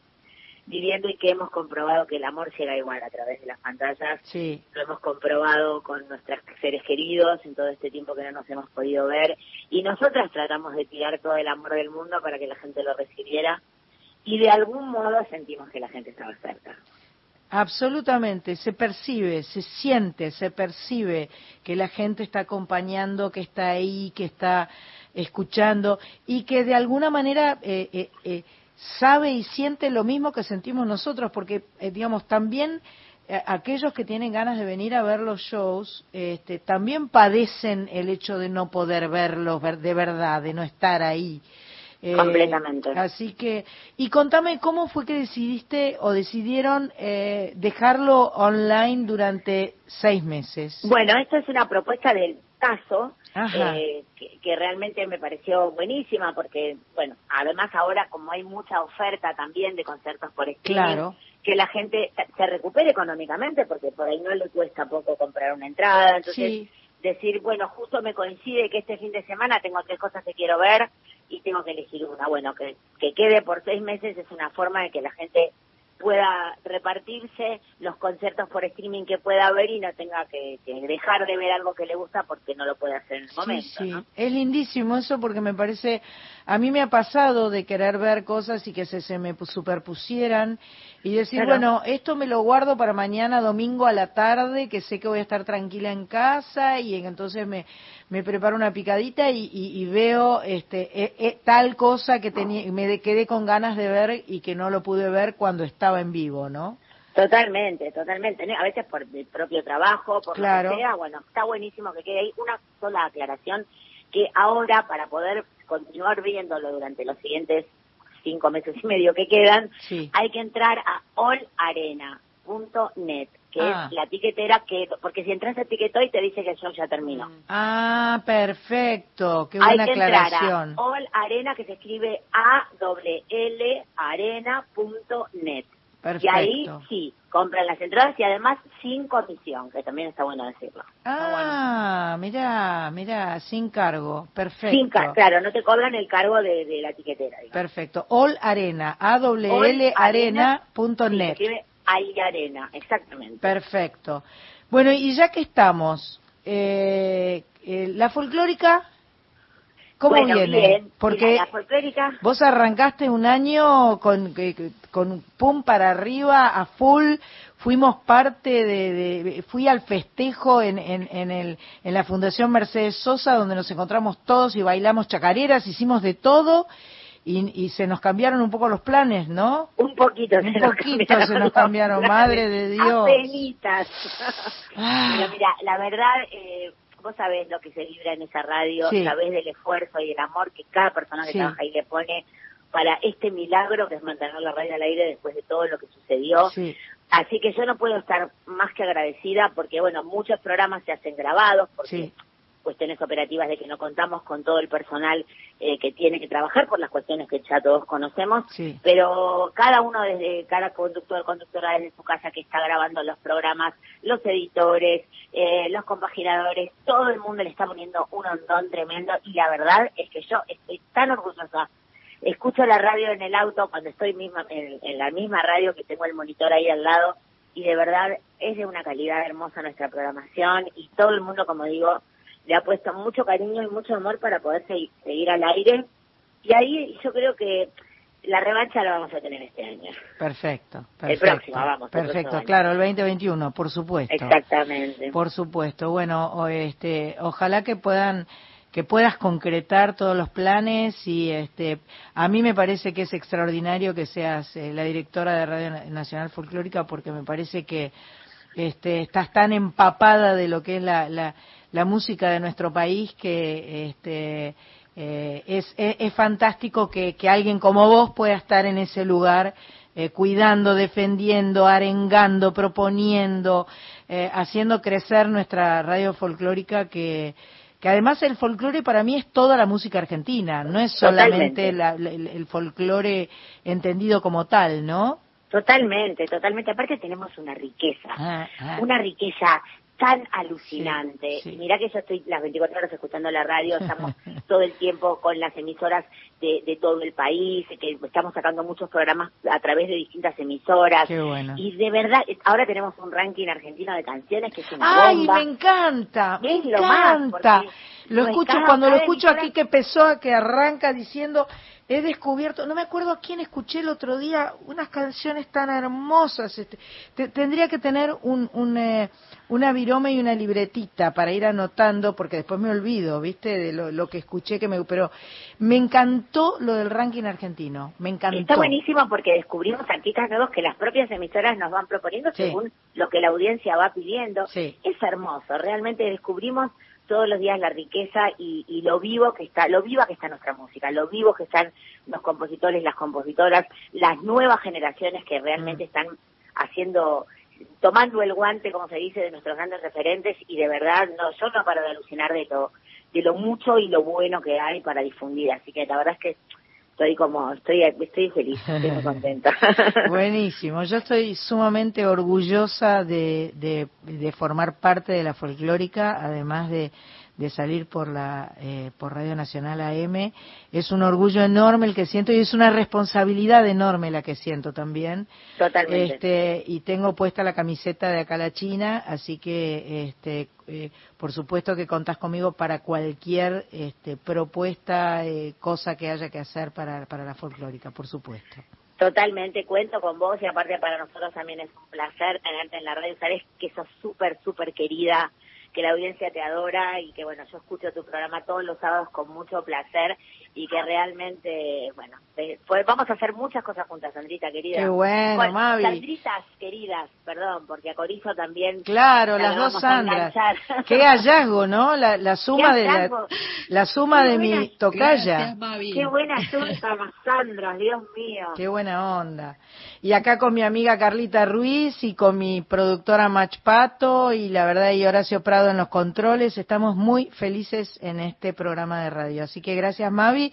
viviendo y que hemos comprobado que el amor llega igual a través de las pantallas. Sí. Lo hemos comprobado con nuestros seres queridos en todo este tiempo que no nos hemos podido ver y nosotras tratamos de tirar todo el amor del mundo para que la gente lo recibiera y de algún modo sentimos que la gente estaba cerca. Absolutamente, se percibe, se siente, se percibe que la gente está acompañando, que está ahí, que está escuchando y que de alguna manera eh, eh, eh, sabe y siente lo mismo que sentimos nosotros, porque eh, digamos también eh, aquellos que tienen ganas de venir a ver los shows este, también padecen el hecho de no poder verlos ver- de verdad, de no estar ahí. Eh, Completamente. Así que, y contame cómo fue que decidiste o decidieron eh, dejarlo online durante seis meses. Bueno, esto es una propuesta del caso eh, que, que realmente me pareció buenísima porque, bueno, además ahora como hay mucha oferta también de conciertos por streaming, Claro. que la gente se recupere económicamente porque por ahí no le cuesta poco comprar una entrada, entonces Sí. Decir, bueno, justo me coincide que este fin de semana tengo tres cosas que quiero ver y tengo que elegir una. Bueno, que, que quede por seis meses es una forma de que la gente pueda repartirse los conciertos por streaming que pueda ver y no tenga que, que dejar de ver algo que le gusta porque no lo puede hacer en el momento. Sí, sí. Es lindísimo eso porque me parece, a mí me ha pasado de querer ver cosas y que se, se me pu- superpusieran y decir, Claro. bueno, esto me lo guardo para mañana domingo a la tarde, que sé que voy a estar tranquila en casa y entonces me, me preparo una picadita y, y- y veo este eh, eh, tal cosa que tenía, me de- quedé con ganas de ver y que no lo pude ver cuando estaba en vivo, ¿no? Totalmente, totalmente. A veces por el propio trabajo, por Claro. lo que sea, bueno, está buenísimo que quede ahí. Una sola aclaración, que ahora para poder continuar viéndolo durante los siguientes cinco meses y medio que quedan, Sí. hay que entrar a allarena.net, que Ah. es la tiquetera que, porque si entras a Tiquetoy te dice que el show ya terminó. Ah, perfecto, qué Hay buena que entrar aclaración. a All Arena, que se escribe a w l arena.net. Y ahí Perfecto. sí, compran las entradas y además sin comisión, que también está bueno decirlo. Ah, mira, mira, sin cargo, perfecto. Sin ca- claro, no te cobran el cargo de, de la tiquetera. digamos. Perfecto. All Arena, A L Arena, arena.net. Sí, se escribe ahí Arena, exactamente. Perfecto. Bueno, y ya que estamos, eh, eh, la folclórica, ¿cómo Bueno, viene? bien. Porque Mira, vos arrancaste un año con, con pum para arriba, a full, fuimos parte de, de- fui al festejo en, en, en, el, en la Fundación Mercedes Sosa, donde nos encontramos todos y bailamos chacareras, hicimos de todo. Y, y se nos cambiaron un poco los planes, ¿no? un poquito Un se nos poquito se nos cambiaron, madre de Dios. Apenitas. Ah. Pero mira, la verdad, eh, vos sabés lo que se vibra en esa radio, Sí. sabés del esfuerzo y el amor que cada persona que Sí. trabaja ahí le pone para este milagro que es mantener la radio al aire después de todo lo que sucedió. Sí. Así que yo no puedo estar más que agradecida porque, bueno, muchos programas se hacen grabados porque Sí. Cuestiones operativas de que no contamos con todo el personal eh, que tiene que trabajar por las cuestiones que ya todos conocemos, Sí. pero cada uno desde cada conductor conductora desde su casa que está grabando los programas, los editores, eh, los compaginadores, todo el mundo le está poniendo un hondón tremendo y la verdad es que yo estoy tan orgullosa. Escucho la radio en el auto cuando estoy misma en, en la misma radio que tengo el monitor ahí al lado y de verdad es de una calidad hermosa nuestra programación y todo el mundo, como digo, le ha puesto mucho cariño y mucho amor para poder segui- seguir al aire. Y ahí yo creo que la revancha la vamos a tener este año. Perfecto, El perfecto. próximo, vamos, el Perfecto, claro, el 2021, por supuesto. Exactamente. Por supuesto. Bueno, este, ojalá que puedan que puedas concretar todos los planes y este a mí me parece que es extraordinario que seas eh, la directora de Radio Nacional Folclórica porque me parece que este estás tan empapada de lo que es la, la, la música de nuestro país que este eh, es, es, es fantástico que, que alguien como vos pueda estar en ese lugar eh, cuidando, defendiendo, arengando, proponiendo, eh, haciendo crecer nuestra radio folclórica que, que además el folclore para mí es toda la música argentina, no es solamente la- la- el, el folclore entendido como tal, ¿no? Totalmente, totalmente. Aparte tenemos una riqueza, Ah, ah. una riqueza tan alucinante. Y Mirá que yo estoy las 24 horas escuchando la radio, estamos todo el tiempo con las emisoras de, de todo el país, que estamos sacando muchos programas a través de distintas emisoras. Qué bueno. Y de verdad, ahora tenemos un ranking argentino de canciones que es una Ay, bomba. me encanta, me Es lo más, encanta. Lo escucho cuando lo escucho aquí que Pessoa que arranca diciendo he descubierto, no me acuerdo a quién escuché el otro día unas canciones tan hermosas. Este, te- tendría que tener un, un, eh, una virome y una libretita para ir anotando porque después me olvido, ¿viste? De lo, lo que escuché que me pero me encantó encantó lo del ranking argentino, me encantó. Está buenísimo porque descubrimos artistas nuevos que las propias emisoras nos van proponiendo Sí. según lo que la audiencia va pidiendo. Sí. Es hermoso, realmente descubrimos todos los días la riqueza y, y lo vivo que está, lo viva que está nuestra música, lo vivo que están los compositores, las compositoras, las nuevas generaciones que realmente Mm. están haciendo, tomando el guante, como se dice, de nuestros grandes referentes y de verdad, no, yo no paro de alucinar de lo, de lo mucho y lo bueno que hay para difundir, así que la verdad es que estoy como, estoy, estoy feliz, estoy contenta. Buenísimo, yo estoy sumamente orgullosa de, de, de formar parte de la folclórica, además de, de salir por la eh, por Radio Nacional AM. Es un orgullo enorme el que siento y es una responsabilidad enorme la que siento también. Totalmente. Este, y tengo puesta la camiseta de acá la China, así que este, eh, por supuesto que contás conmigo para cualquier este, propuesta, eh, cosa que haya que hacer para, para la folclórica, por supuesto. Totalmente, cuento con vos y aparte para nosotros también es un placer tenerte en la radio. Sabes que sos súper, súper querida, que la audiencia te adora y que bueno, yo escucho tu programa todos los sábados con mucho placer y que realmente, bueno, pues vamos a hacer muchas cosas juntas, Sandrita querida. Qué bueno, Mavi. Sandritas queridas, perdón, porque a Corizo también. Claro, la las dos Sandras. Qué hallazgo, ¿no? La, la suma de la, la suma Qué de buena- mi tocaya. Qué buena junta, Sandras, Dios mío. Qué buena onda. Y acá con mi amiga Carlita Ruiz y con mi productora Mach Pato y la verdad y Horacio Prado en los controles, estamos muy felices en este programa de radio. Así que gracias Mavi.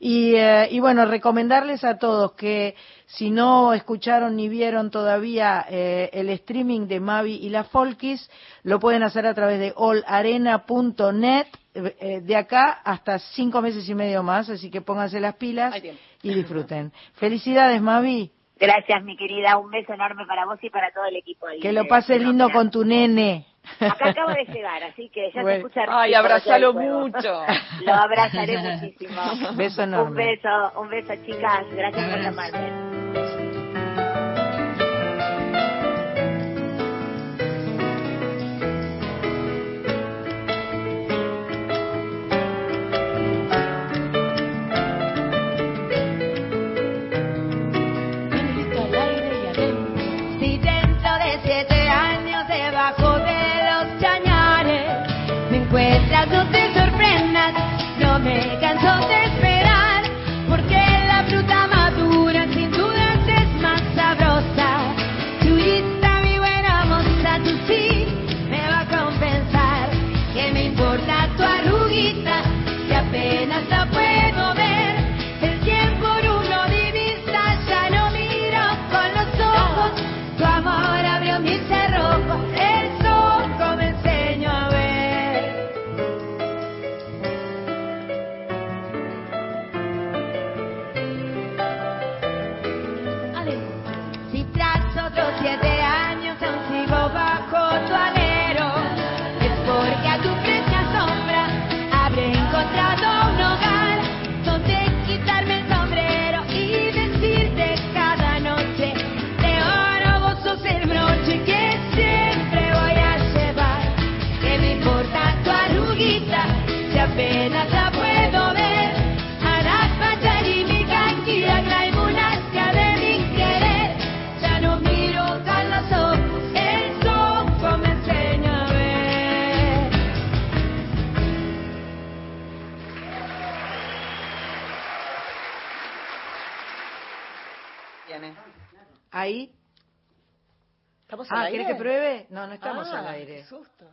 Y, eh, y bueno, recomendarles a todos que si no escucharon ni vieron todavía eh, el streaming de Mavi y la Folkis, lo pueden hacer a través de allarena.net eh, eh, de acá hasta cinco meses y medio más, así que pónganse las pilas y disfruten. Felicidades, Mavi. Gracias, mi querida. Un beso enorme para vos y para todo el equipo ahí. Que lo pases lindo con tu nene. Acá acabo de llegar, así que ya Bueno. se escucha. Ay, juego. mucho. Lo abrazaré muchísimo. Beso Un beso, un beso, chicas. Gracias por llamarme. Encuentras, no Ahí. ¿Estamos al Ah, aire? ¿querés que pruebe? No, no estamos Ah, al aire. qué susto.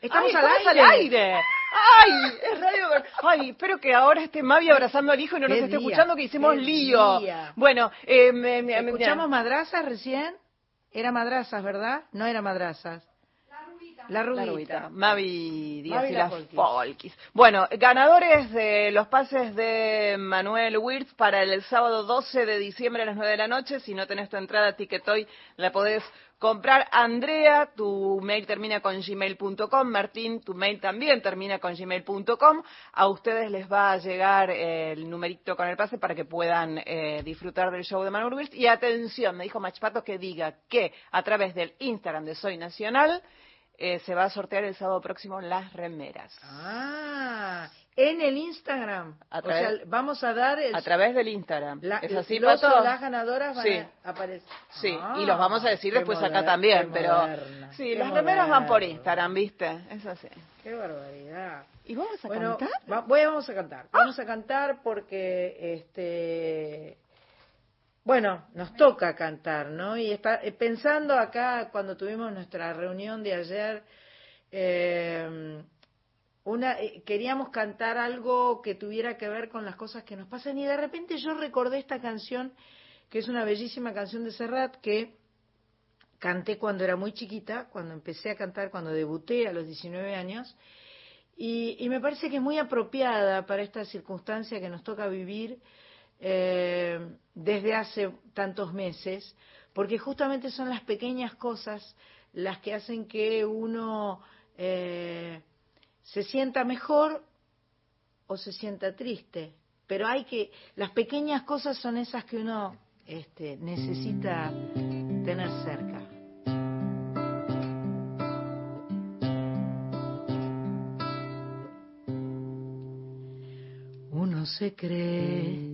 Estamos Ay, al aire. al aire. Ay, es radio. Ay, espero que ahora esté Mavi abrazando al hijo y no nos esté día, escuchando que hicimos lío. día. Bueno, eh, me, me- me- ¿Escuchamos madrazas recién? Era madrazas, ¿verdad? No era madrazas. La La rubita. rubita. Mavi Díaz Mavi y la las Folkis. Folkis. Bueno, ganadores de los pases de Manuel Wirtz para el sábado 12 de diciembre a las 9 de la noche. Si no tenés tu entrada Ticketoy, la podés comprar. Andrea, tu mail termina con gmail.com. Martín, tu mail también termina con gmail.com. A ustedes les va a llegar eh, el numerito con el pase para que puedan eh, disfrutar del show de Manuel Wirtz. Y atención, me dijo Machpato que diga que a través del Instagram de Soy Nacional eh, se va a sortear el sábado próximo las remeras. Ah, en el Instagram. A o sea, vamos a dar el, A través del Instagram. la- ¿Es así, los Pato? o las ganadoras van Sí. a aparecer. Sí, Ah, y los vamos a decir después acá también, pero moderna, sí, las remeras van por. Instagram, ¿viste? Es así. Qué barbaridad. ¿Y vamos a bueno, cantar? va- voy, vamos a cantar. Vamos a cantar porque, este, bueno, nos toca cantar, ¿no? Y está, eh, pensando acá, cuando tuvimos nuestra reunión de ayer, eh, una, eh, queríamos cantar algo que tuviera que ver con las cosas que nos pasan y de repente yo recordé esta canción, que es una bellísima canción de Serrat que canté cuando era muy chiquita, cuando empecé a cantar, cuando debuté a los 19 años, y, y me parece que es muy apropiada para esta circunstancia que nos toca vivir eh, desde hace tantos meses, porque justamente son las pequeñas cosas las que hacen que uno eh, se sienta mejor o se sienta triste. Pero hay que, las pequeñas cosas son esas que uno este, necesita tener cerca. Uno se cree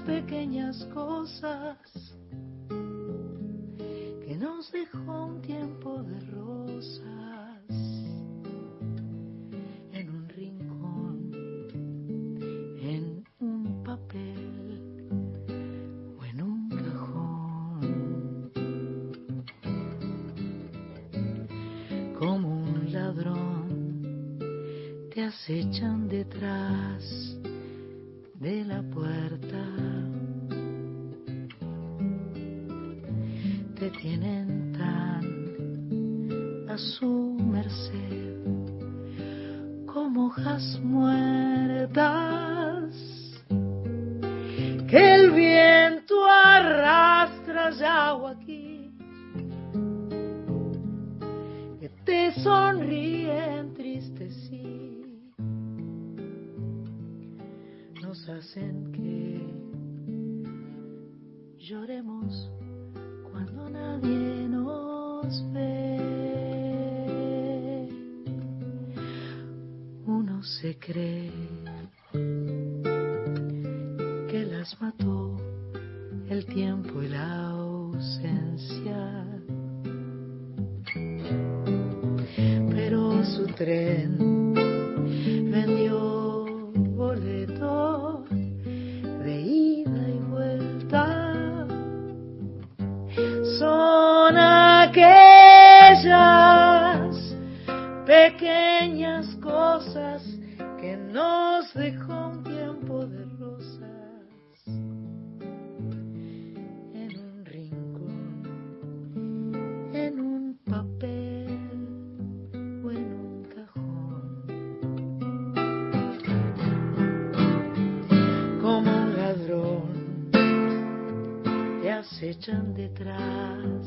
detrás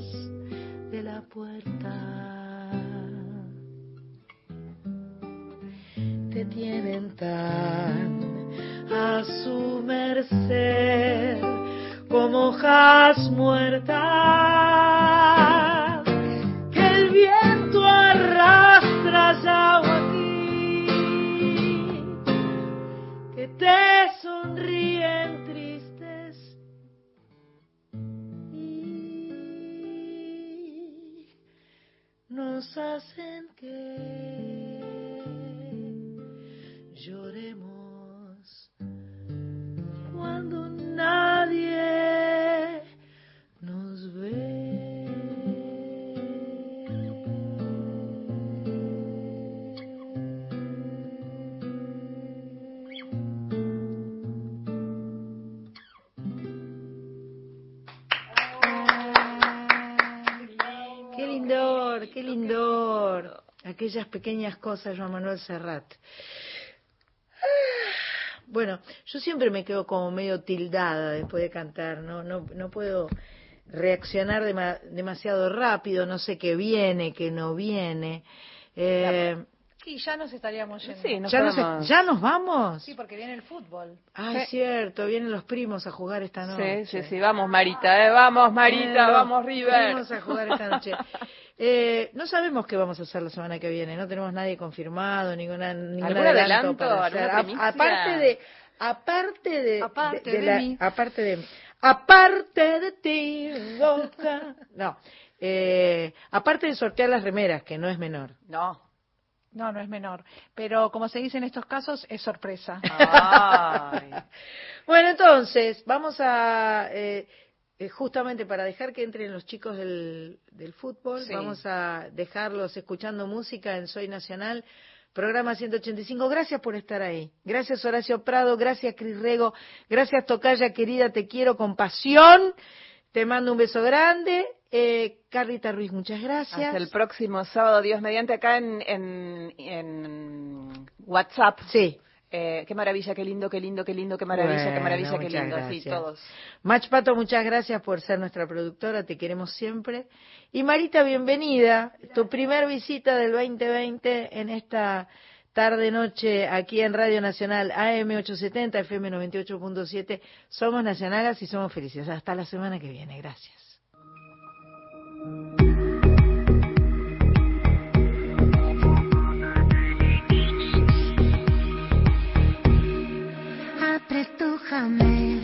de la puerta. Te tienen tan a su merced como hojas muertas pequeñas cosas, Juan Manuel Serrat. Bueno, yo siempre me quedo como medio tildada después de cantar, no, no, no puedo reaccionar dema- demasiado rápido, no sé qué viene, qué no viene. Eh, Y ya nos estaríamos yendo. Sí, nos ¿ya, nos, ¿Ya nos vamos? Sí, porque viene el fútbol. Ah, es cierto, vienen los primos a jugar esta noche. Sí, sí, sí, vamos Marita, eh, vamos Marita, Eh, vamos River. Vamos a jugar esta noche. Eh, no sabemos qué vamos a hacer la semana que viene, no tenemos nadie confirmado, ninguna, ningún ¿Algún adelanto, adelanto, para alguna hacer. A- primicia? aparte de, aparte de, Aparte de de la- mí. aparte de, aparte de ti, loca. No, eh, aparte de sortear las remeras, que no es menor. No. No, no es menor. Pero como se dice en estos casos, es sorpresa. Ay. Bueno, entonces, vamos a, eh, eh, justamente para dejar que entren los chicos del, del fútbol, Sí. vamos a dejarlos escuchando música en Soy Nacional, programa 185. Gracias por estar ahí. Gracias Horacio Prado, gracias Cris Rego, gracias Tocaya querida, te quiero con pasión. Te mando un beso grande. Eh, Carlita Ruiz, muchas gracias. Hasta el próximo sábado, Dios mediante, acá en, en, en WhatsApp. Sí. Eh, qué maravilla, qué lindo, qué lindo, qué lindo, qué maravilla, qué maravilla, qué lindo. Sí, gracias. todos. Mach Pato, muchas gracias por ser nuestra productora, te queremos siempre. Y Marita, bienvenida, tu primer visita del 2020 en esta tarde-noche aquí en Radio Nacional AM870, FM 98.7. Somos nacionales y somos felices. Hasta la semana que viene, gracias. jamás.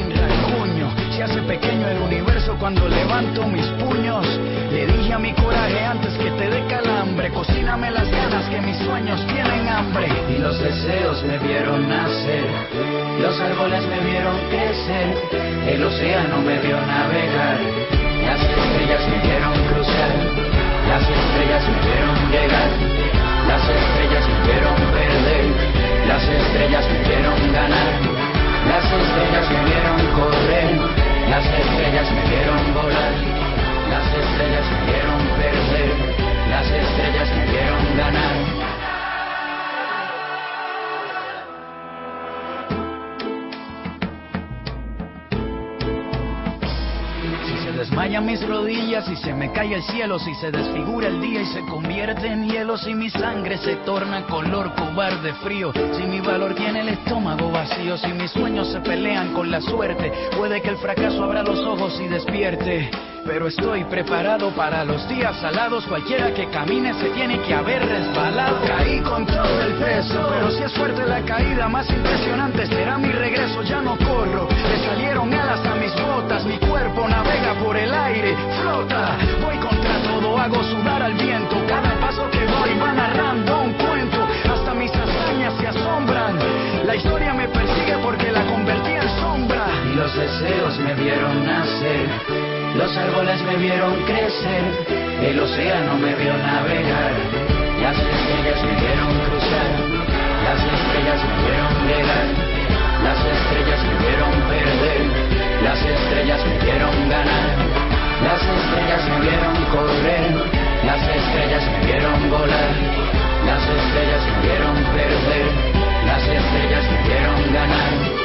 Hace pequeño el universo cuando levanto mis puños. Le dije a mi coraje antes que te dé calambre. Cocíname las ganas que mis sueños tienen hambre. Y los deseos me vieron nacer. Los árboles me vieron crecer. El océano me vio navegar. Las estrellas me vieron cruzar. Si se me cae el cielo, si se desfigura el día y se convierte en hielo, si mi sangre se torna color cobarde frío, si mi valor tiene el estómago vacío, si mis sueños se pelean con la suerte, puede que el fracaso abra los ojos y despierte. Pero estoy preparado para los días salados. Cualquiera que camine se tiene que haber resbalado. Caí con todo el peso, pero si es fuerte la caída, más impresionante será mi regreso. Ya no corro, le salieron alas Mi cuerpo navega por el aire, flota. Voy contra todo, hago sudar al viento. Cada paso que voy va narrando un cuento. Hasta mis hazañas se asombran. La historia me persigue porque la convertí en sombra. Y los deseos me vieron nacer. Los árboles me vieron crecer, el océano me vio navegar, las estrellas me vieron cruzar, las estrellas me vieron llegar, las estrellas me vieron perder, las estrellas me vieron ganar, las estrellas me vieron correr, las estrellas me vieron volar, las estrellas me vieron perder, las estrellas me vieron ganar.